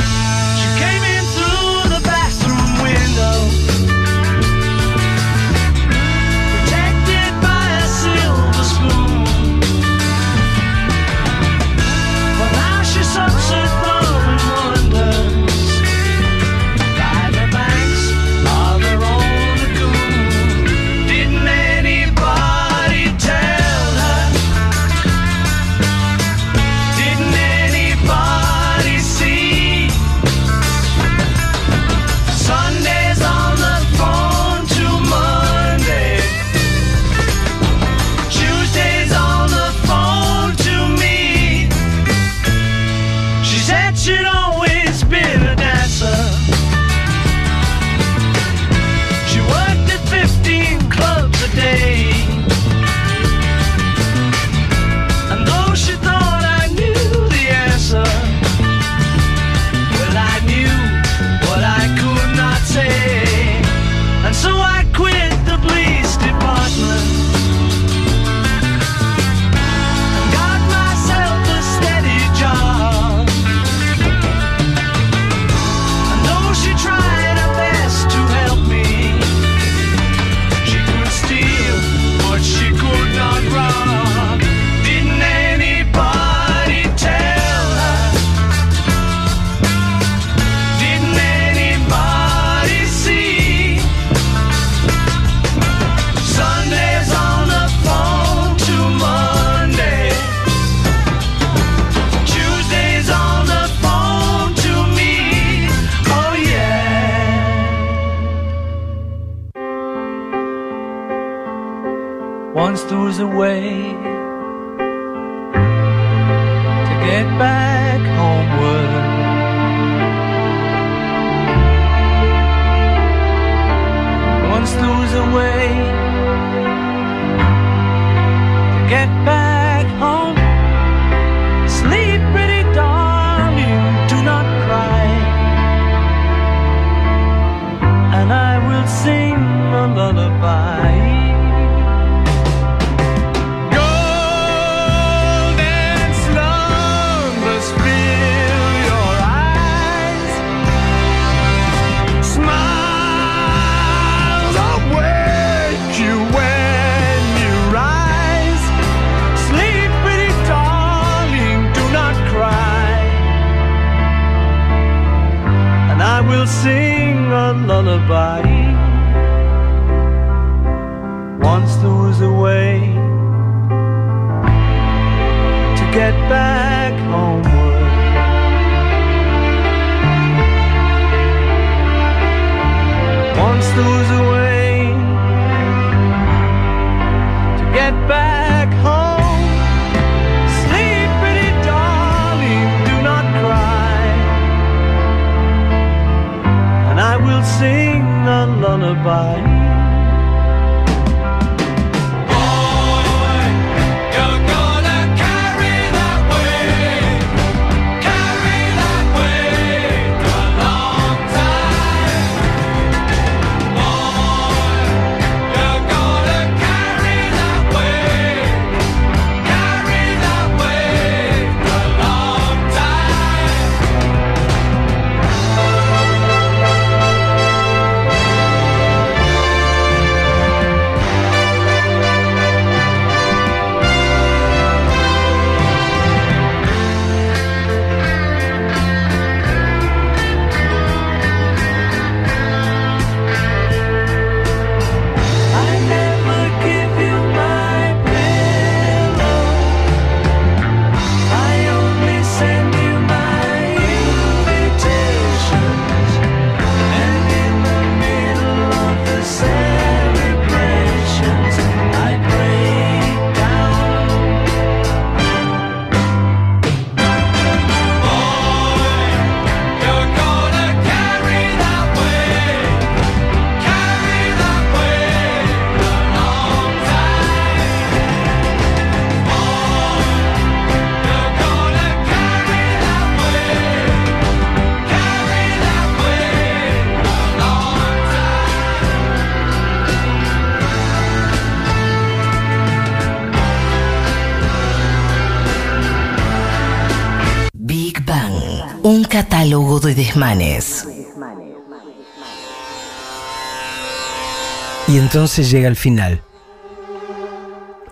S3: Y entonces llega el final.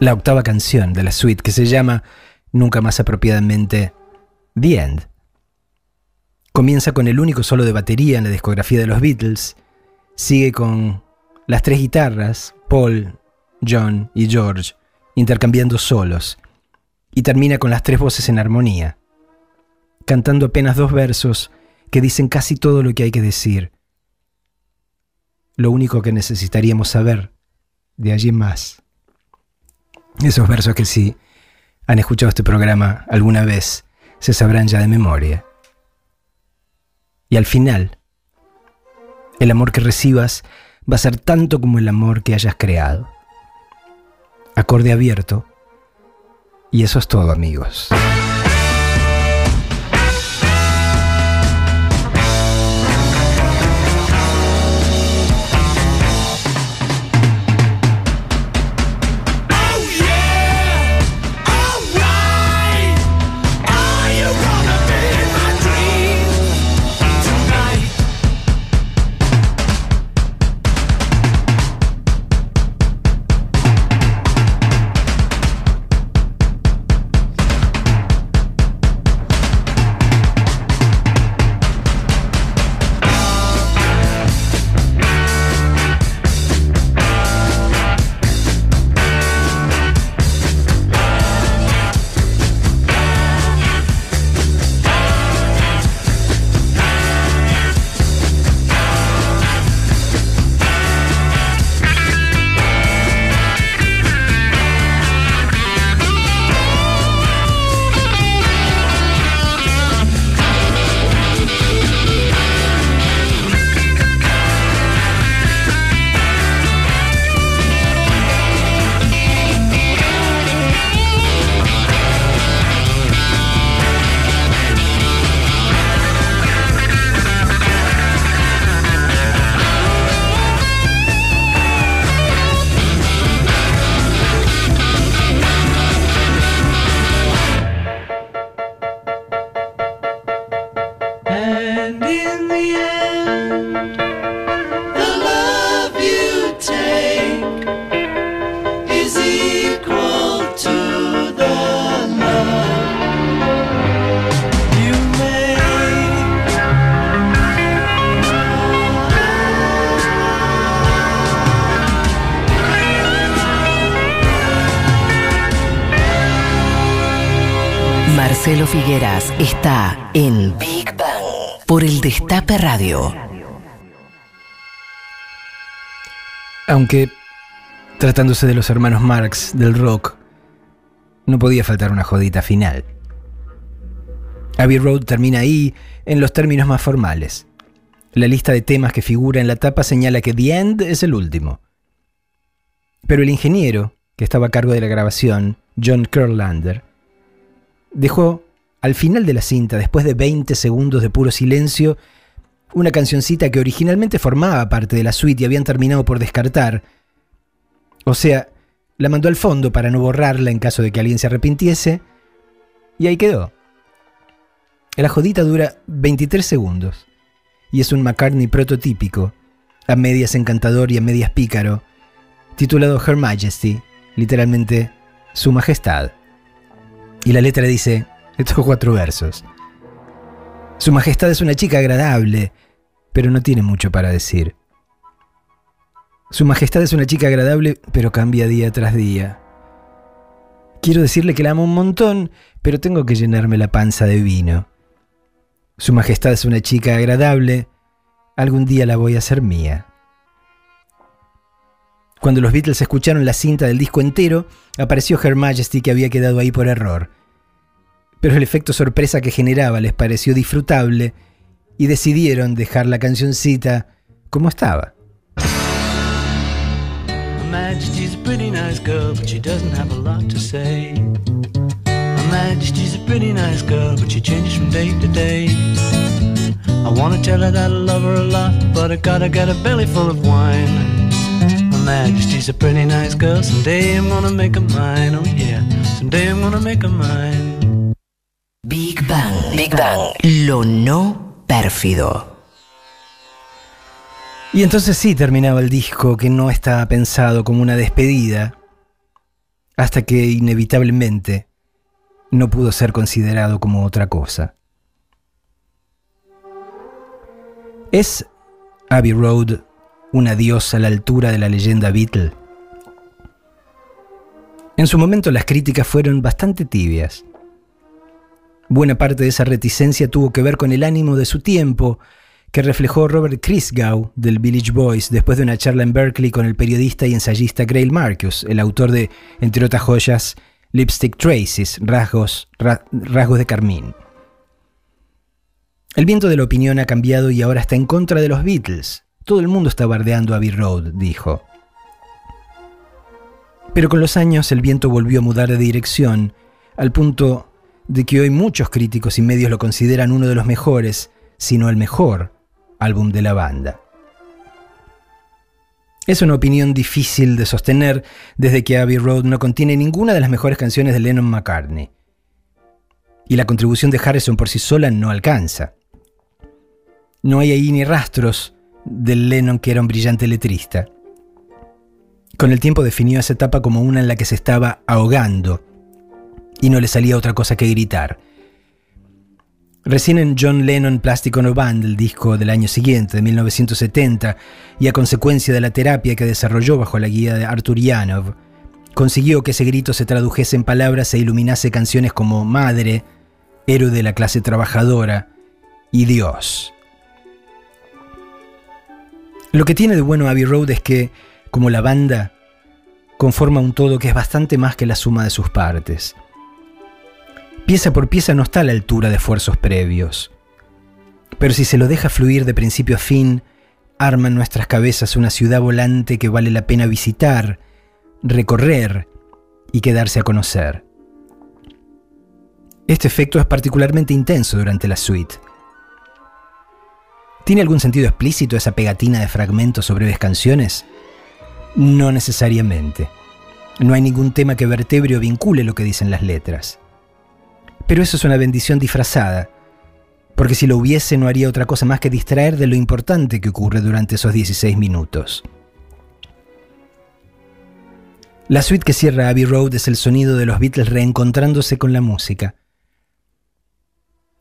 S3: La octava canción de la suite que se llama, nunca más apropiadamente, The End. Comienza con el único solo de batería en la discografía de los Beatles, sigue con las tres guitarras, Paul, John y George, intercambiando solos, y termina con las tres voces en armonía, cantando apenas dos versos que dicen casi todo lo que hay que decir. Lo único que necesitaríamos saber de allí más. Esos versos que si han escuchado este programa alguna vez se sabrán ya de memoria. Y al final, el amor que recibas va a ser tanto como el amor que hayas creado. Acorde abierto. Y eso es todo, amigos.
S1: Figueras está en Big Bang por el Destape Radio.
S3: Aunque, tratándose de los hermanos Marx del rock, no podía faltar una jodita final. Abbey Road termina ahí en los términos más formales. La lista de temas que figura en la tapa señala que The End es el último. Pero el ingeniero, que estaba a cargo de la grabación, John Kurlander, dejó al final de la cinta, después de 20 segundos de puro silencio, una cancioncita que originalmente formaba parte de la suite y habían terminado por descartar. O sea, la mandó al fondo para no borrarla en caso de que alguien se arrepintiese, y ahí quedó. La jodita dura 23 segundos, y es un McCartney prototípico, a medias encantador y a medias pícaro, titulado Her Majesty, literalmente Su Majestad. Y la letra dice estos cuatro versos. Su Majestad es una chica agradable, pero no tiene mucho para decir. Su Majestad es una chica agradable, pero cambia día tras día. Quiero decirle que la amo un montón, pero tengo que llenarme la panza de vino. Su Majestad es una chica agradable, algún día la voy a hacer mía. Cuando los Beatles escucharon la cinta del disco entero, apareció Her Majesty que había quedado ahí por error. Pero el efecto sorpresa que generaba les pareció disfrutable y decidieron dejar la cancioncita como estaba.
S4: Majesty's a pretty nice girl, but she doesn't have a lot to say. Her Majesty's a pretty nice girl, but she changes from day to day. I wanna tell her that I love her a lot, but I gotta get a belly full of wine. Her Majesty's a pretty nice girl, someday I'm gonna make her mine, oh yeah, someday I'm gonna make her mine.
S1: Big Bang. Big Bang. Lo no pérfido.
S3: Y entonces sí terminaba el disco que no estaba pensado como una despedida, hasta que inevitablemente no pudo ser considerado como otra cosa. ¿Es Abbey Road un adiós a la altura de la leyenda Beatle? En su momento las críticas fueron bastante tibias. Buena parte de esa reticencia tuvo que ver con el ánimo de su tiempo, que reflejó Robert Christgau del Village Boys después de una charla en Berkeley con el periodista y ensayista Grail Marcus, el autor de, entre otras joyas, Lipstick Traces, rasgos, ra- rasgos de carmín. El viento de la opinión ha cambiado y ahora está en contra de los Beatles. Todo el mundo está bardeando a Abbey Road, dijo. Pero con los años el viento volvió a mudar de dirección, al punto de que hoy muchos críticos y medios lo consideran uno de los mejores, si no el mejor, álbum de la banda. Es una opinión difícil de sostener desde que Abbey Road no contiene ninguna de las mejores canciones de Lennon McCartney. Y la contribución de Harrison por sí sola no alcanza. No hay ahí ni rastros del Lennon que era un brillante letrista. Con el tiempo definió esa etapa como una en la que se estaba ahogando y no le salía otra cosa que gritar. Recién en John Lennon Plastic Ono Band, el disco del año siguiente, de 1970, y a consecuencia de la terapia que desarrolló bajo la guía de Artur Yanov, consiguió que ese grito se tradujese en palabras e iluminase canciones como Madre, Héroe de la clase trabajadora y Dios. Lo que tiene de bueno Abbey Road es que, como la banda, conforma un todo que es bastante más que la suma de sus partes. Pieza por pieza no está a la altura de esfuerzos previos. Pero si se lo deja fluir de principio a fin, arma en nuestras cabezas una ciudad volante que vale la pena visitar, recorrer y quedarse a conocer. Este efecto es particularmente intenso durante la suite. ¿Tiene algún sentido explícito esa pegatina de fragmentos sobre breves canciones? No necesariamente. No hay ningún tema que vertebre o vincule lo que dicen las letras. Pero eso es una bendición disfrazada, porque si lo hubiese no haría otra cosa más que distraer de lo importante que ocurre durante esos 16 minutos. La suite que cierra Abbey Road es el sonido de los Beatles reencontrándose con la música.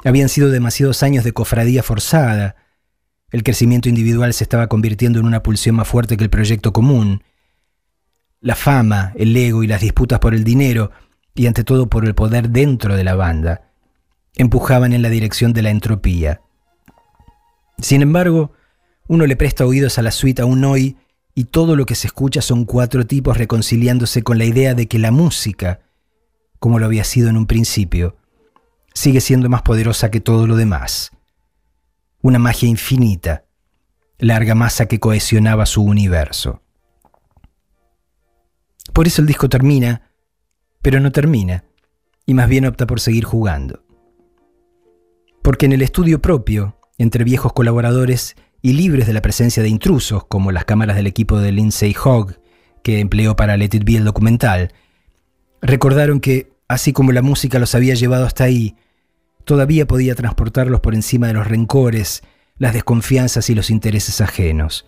S3: Habían sido demasiados años de cofradía forzada, el crecimiento individual se estaba convirtiendo en una pulsión más fuerte que el proyecto común. La fama, el ego y las disputas por el dinero, y ante todo por el poder dentro de la banda, empujaban en la dirección de la entropía. Sin embargo, uno le presta oídos a la suite aún hoy y todo lo que se escucha son cuatro tipos reconciliándose con la idea de que la música, como lo había sido en un principio, sigue siendo más poderosa que todo lo demás. Una magia infinita, larga masa que cohesionaba su universo. Por eso el disco termina, pero no termina, y más bien opta por seguir jugando. Porque en el estudio propio, entre viejos colaboradores y libres de la presencia de intrusos, como las cámaras del equipo de Lindsay Hogg, que empleó para Let It Be el documental, recordaron que, así como la música los había llevado hasta ahí, todavía podía transportarlos por encima de los rencores, las desconfianzas y los intereses ajenos.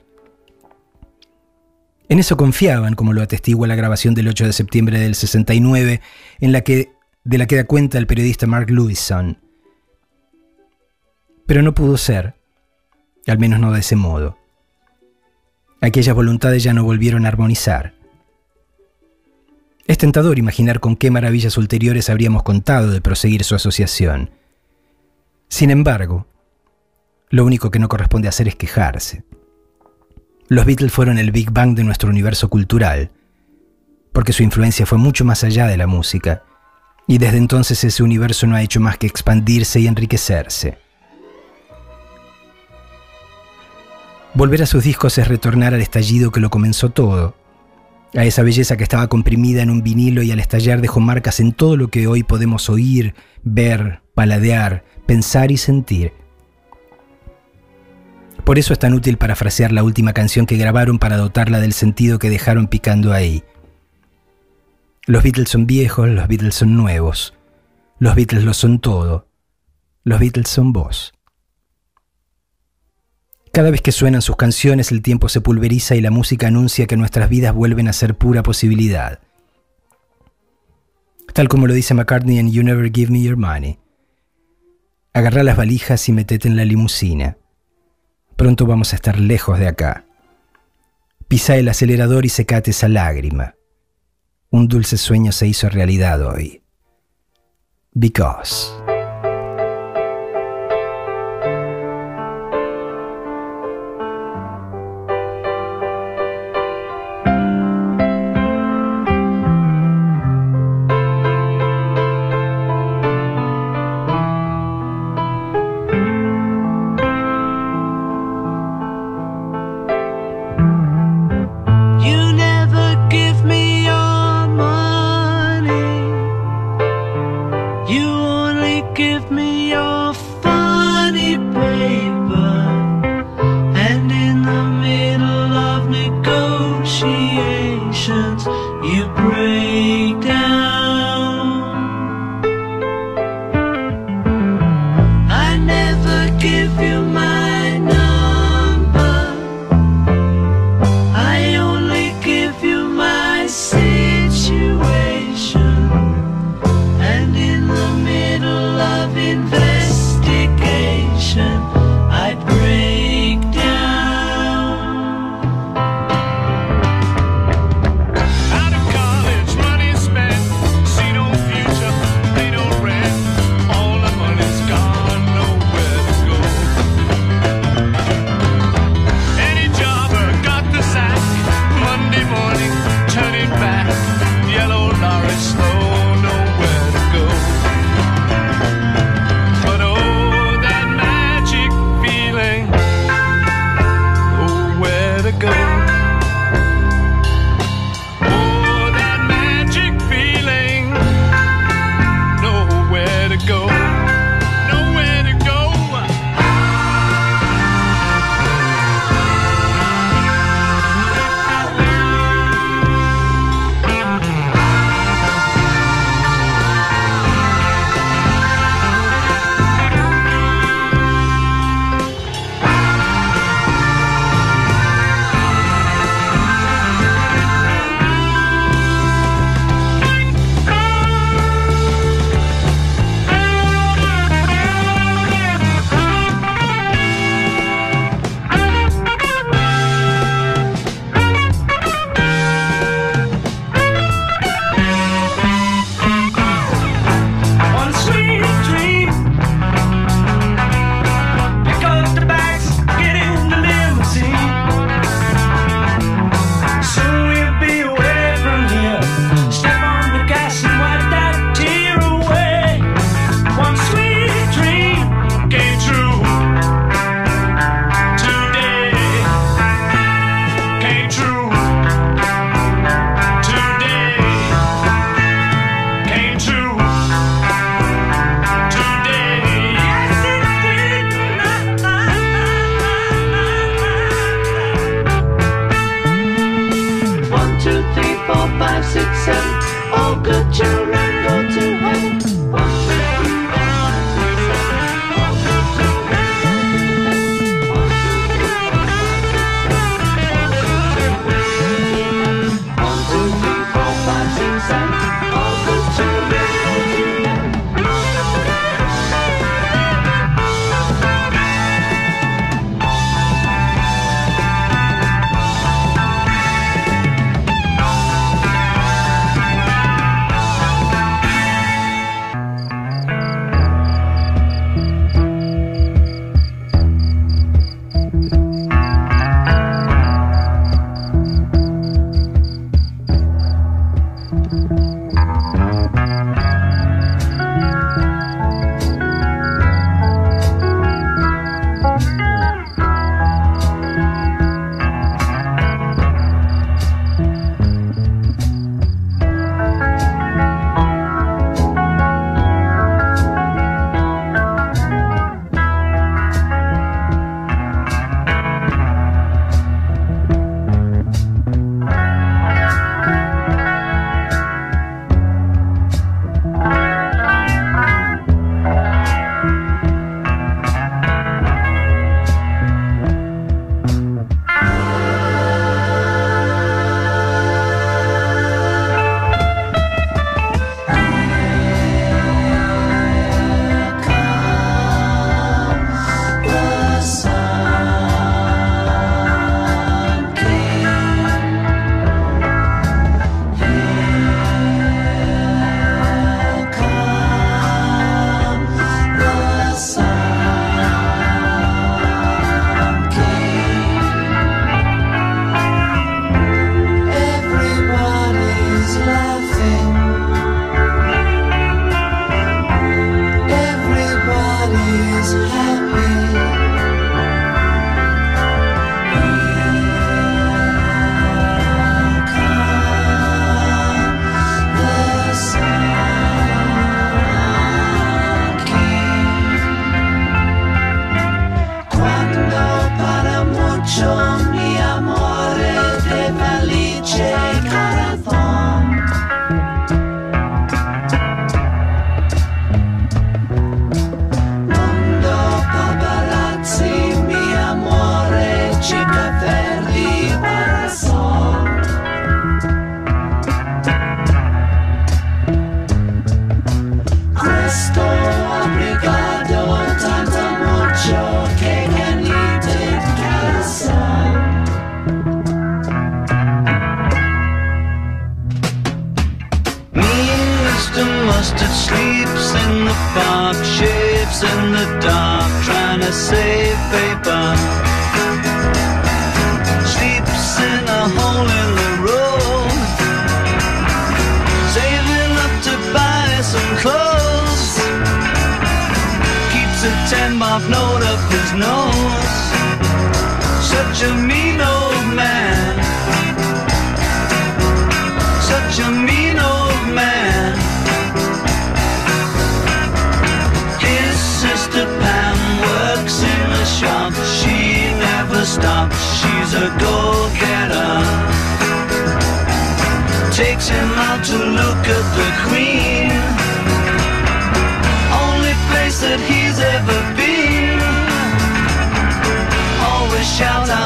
S3: En eso confiaban, como lo atestigua la grabación del 8 de septiembre del 69, en la que, de la que da cuenta el periodista Mark Lewison. Pero no pudo ser, al menos no de ese modo. Aquellas voluntades ya no volvieron a armonizar. Es tentador imaginar con qué maravillas ulteriores habríamos contado de proseguir su asociación. Sin embargo, lo único que no corresponde hacer es quejarse. Los Beatles fueron el Big Bang de nuestro universo cultural, porque su influencia fue mucho más allá de la música, y desde entonces ese universo no ha hecho más que expandirse y enriquecerse. Volver a sus discos es retornar al estallido que lo comenzó todo, a esa belleza que estaba comprimida en un vinilo y al estallar dejó marcas en todo lo que hoy podemos oír, ver, paladear, pensar y sentir. Por eso es tan útil parafrasear la última canción que grabaron para dotarla del sentido que dejaron picando ahí. Los Beatles son viejos, los Beatles son nuevos. Los Beatles lo son todo. Los Beatles son vos. Cada vez que suenan sus canciones el tiempo se pulveriza y la música anuncia que nuestras vidas vuelven a ser pura posibilidad. Tal como lo dice McCartney en You Never Give Me Your Money. Agarrá las valijas y metete en la limusina. Pronto vamos a estar lejos de acá. Pisa el acelerador y secate esa lágrima. Un dulce sueño se hizo realidad hoy. Because.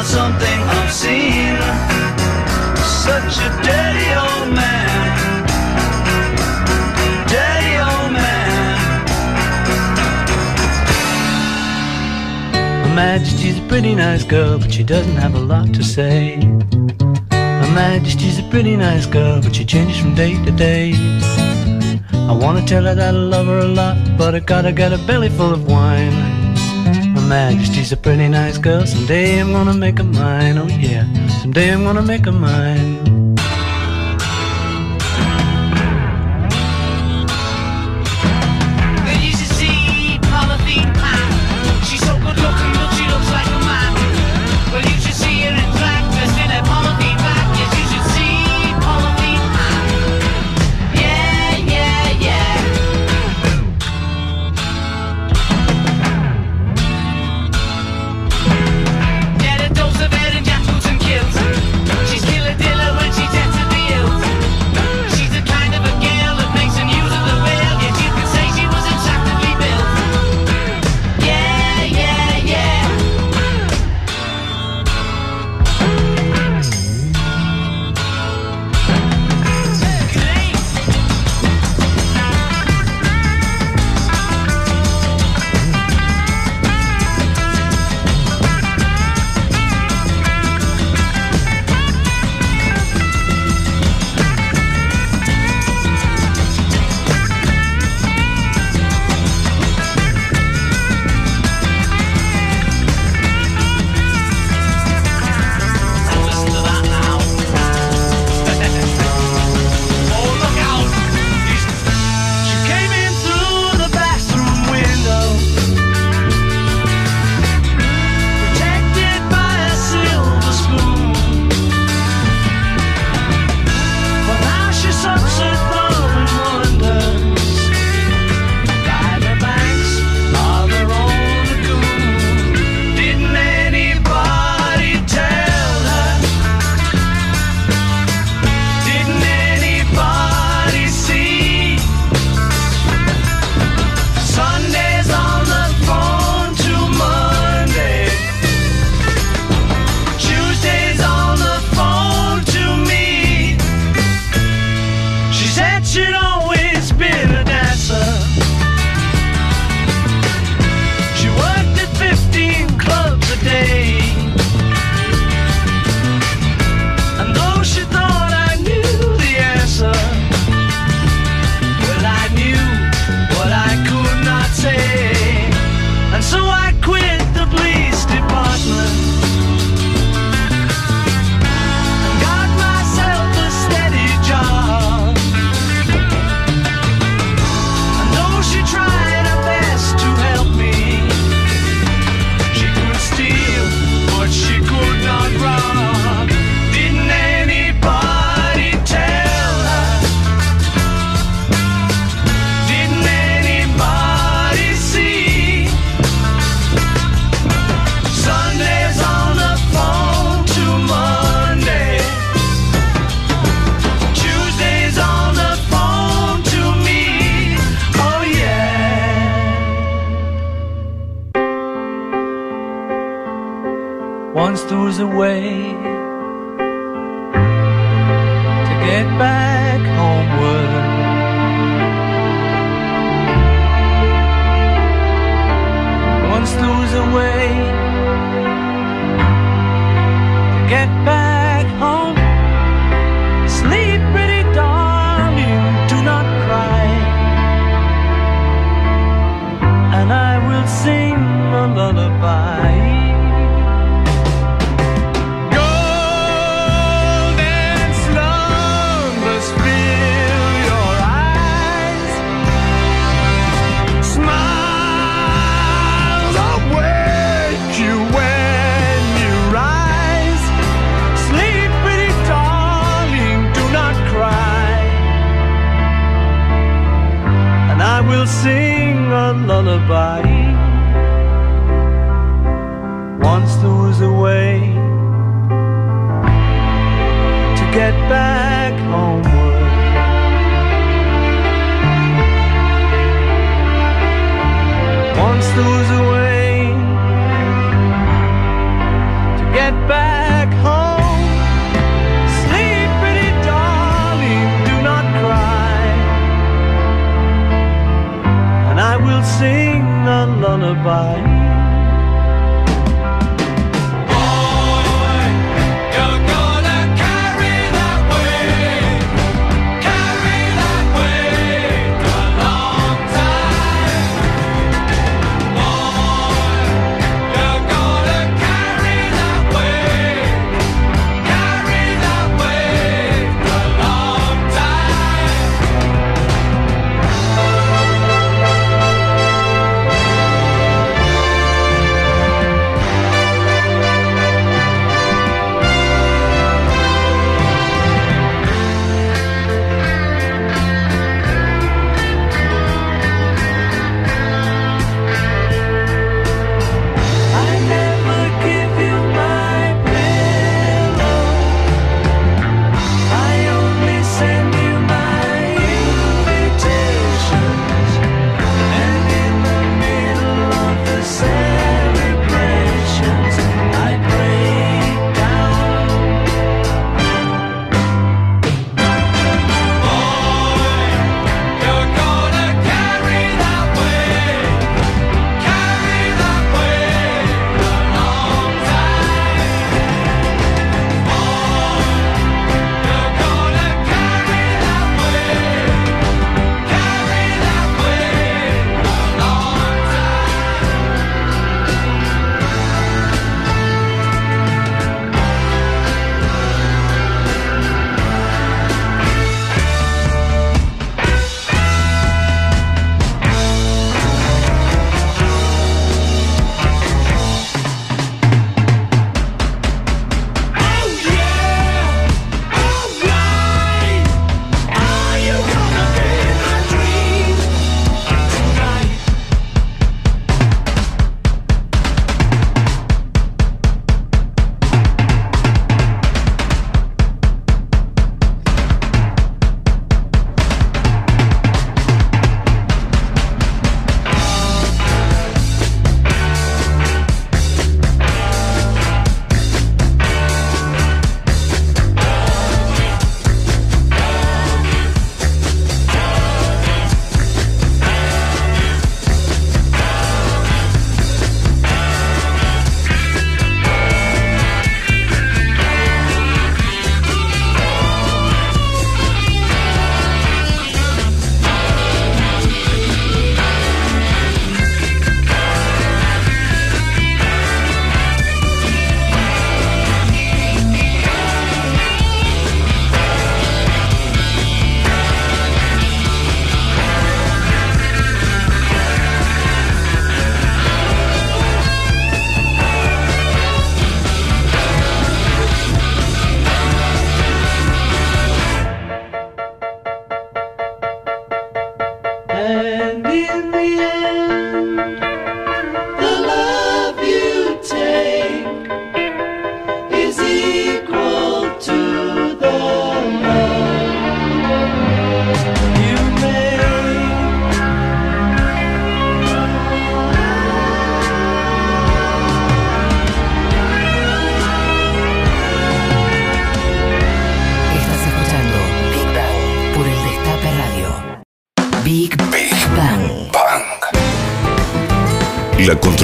S4: Out something obscene such a dirty old man. Dirty old man. Majesty's a pretty nice girl, but she doesn't have a lot to say. Her Majesty's a pretty nice girl, but she changes from day to day. I wanna tell her that I love her a lot, but I gotta get a belly full of wine. Majesty's a pretty nice girl. Someday I'm gonna make her mine. Oh yeah, someday I'm gonna make her mine.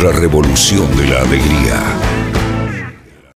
S2: Contrarrevolución de la alegría.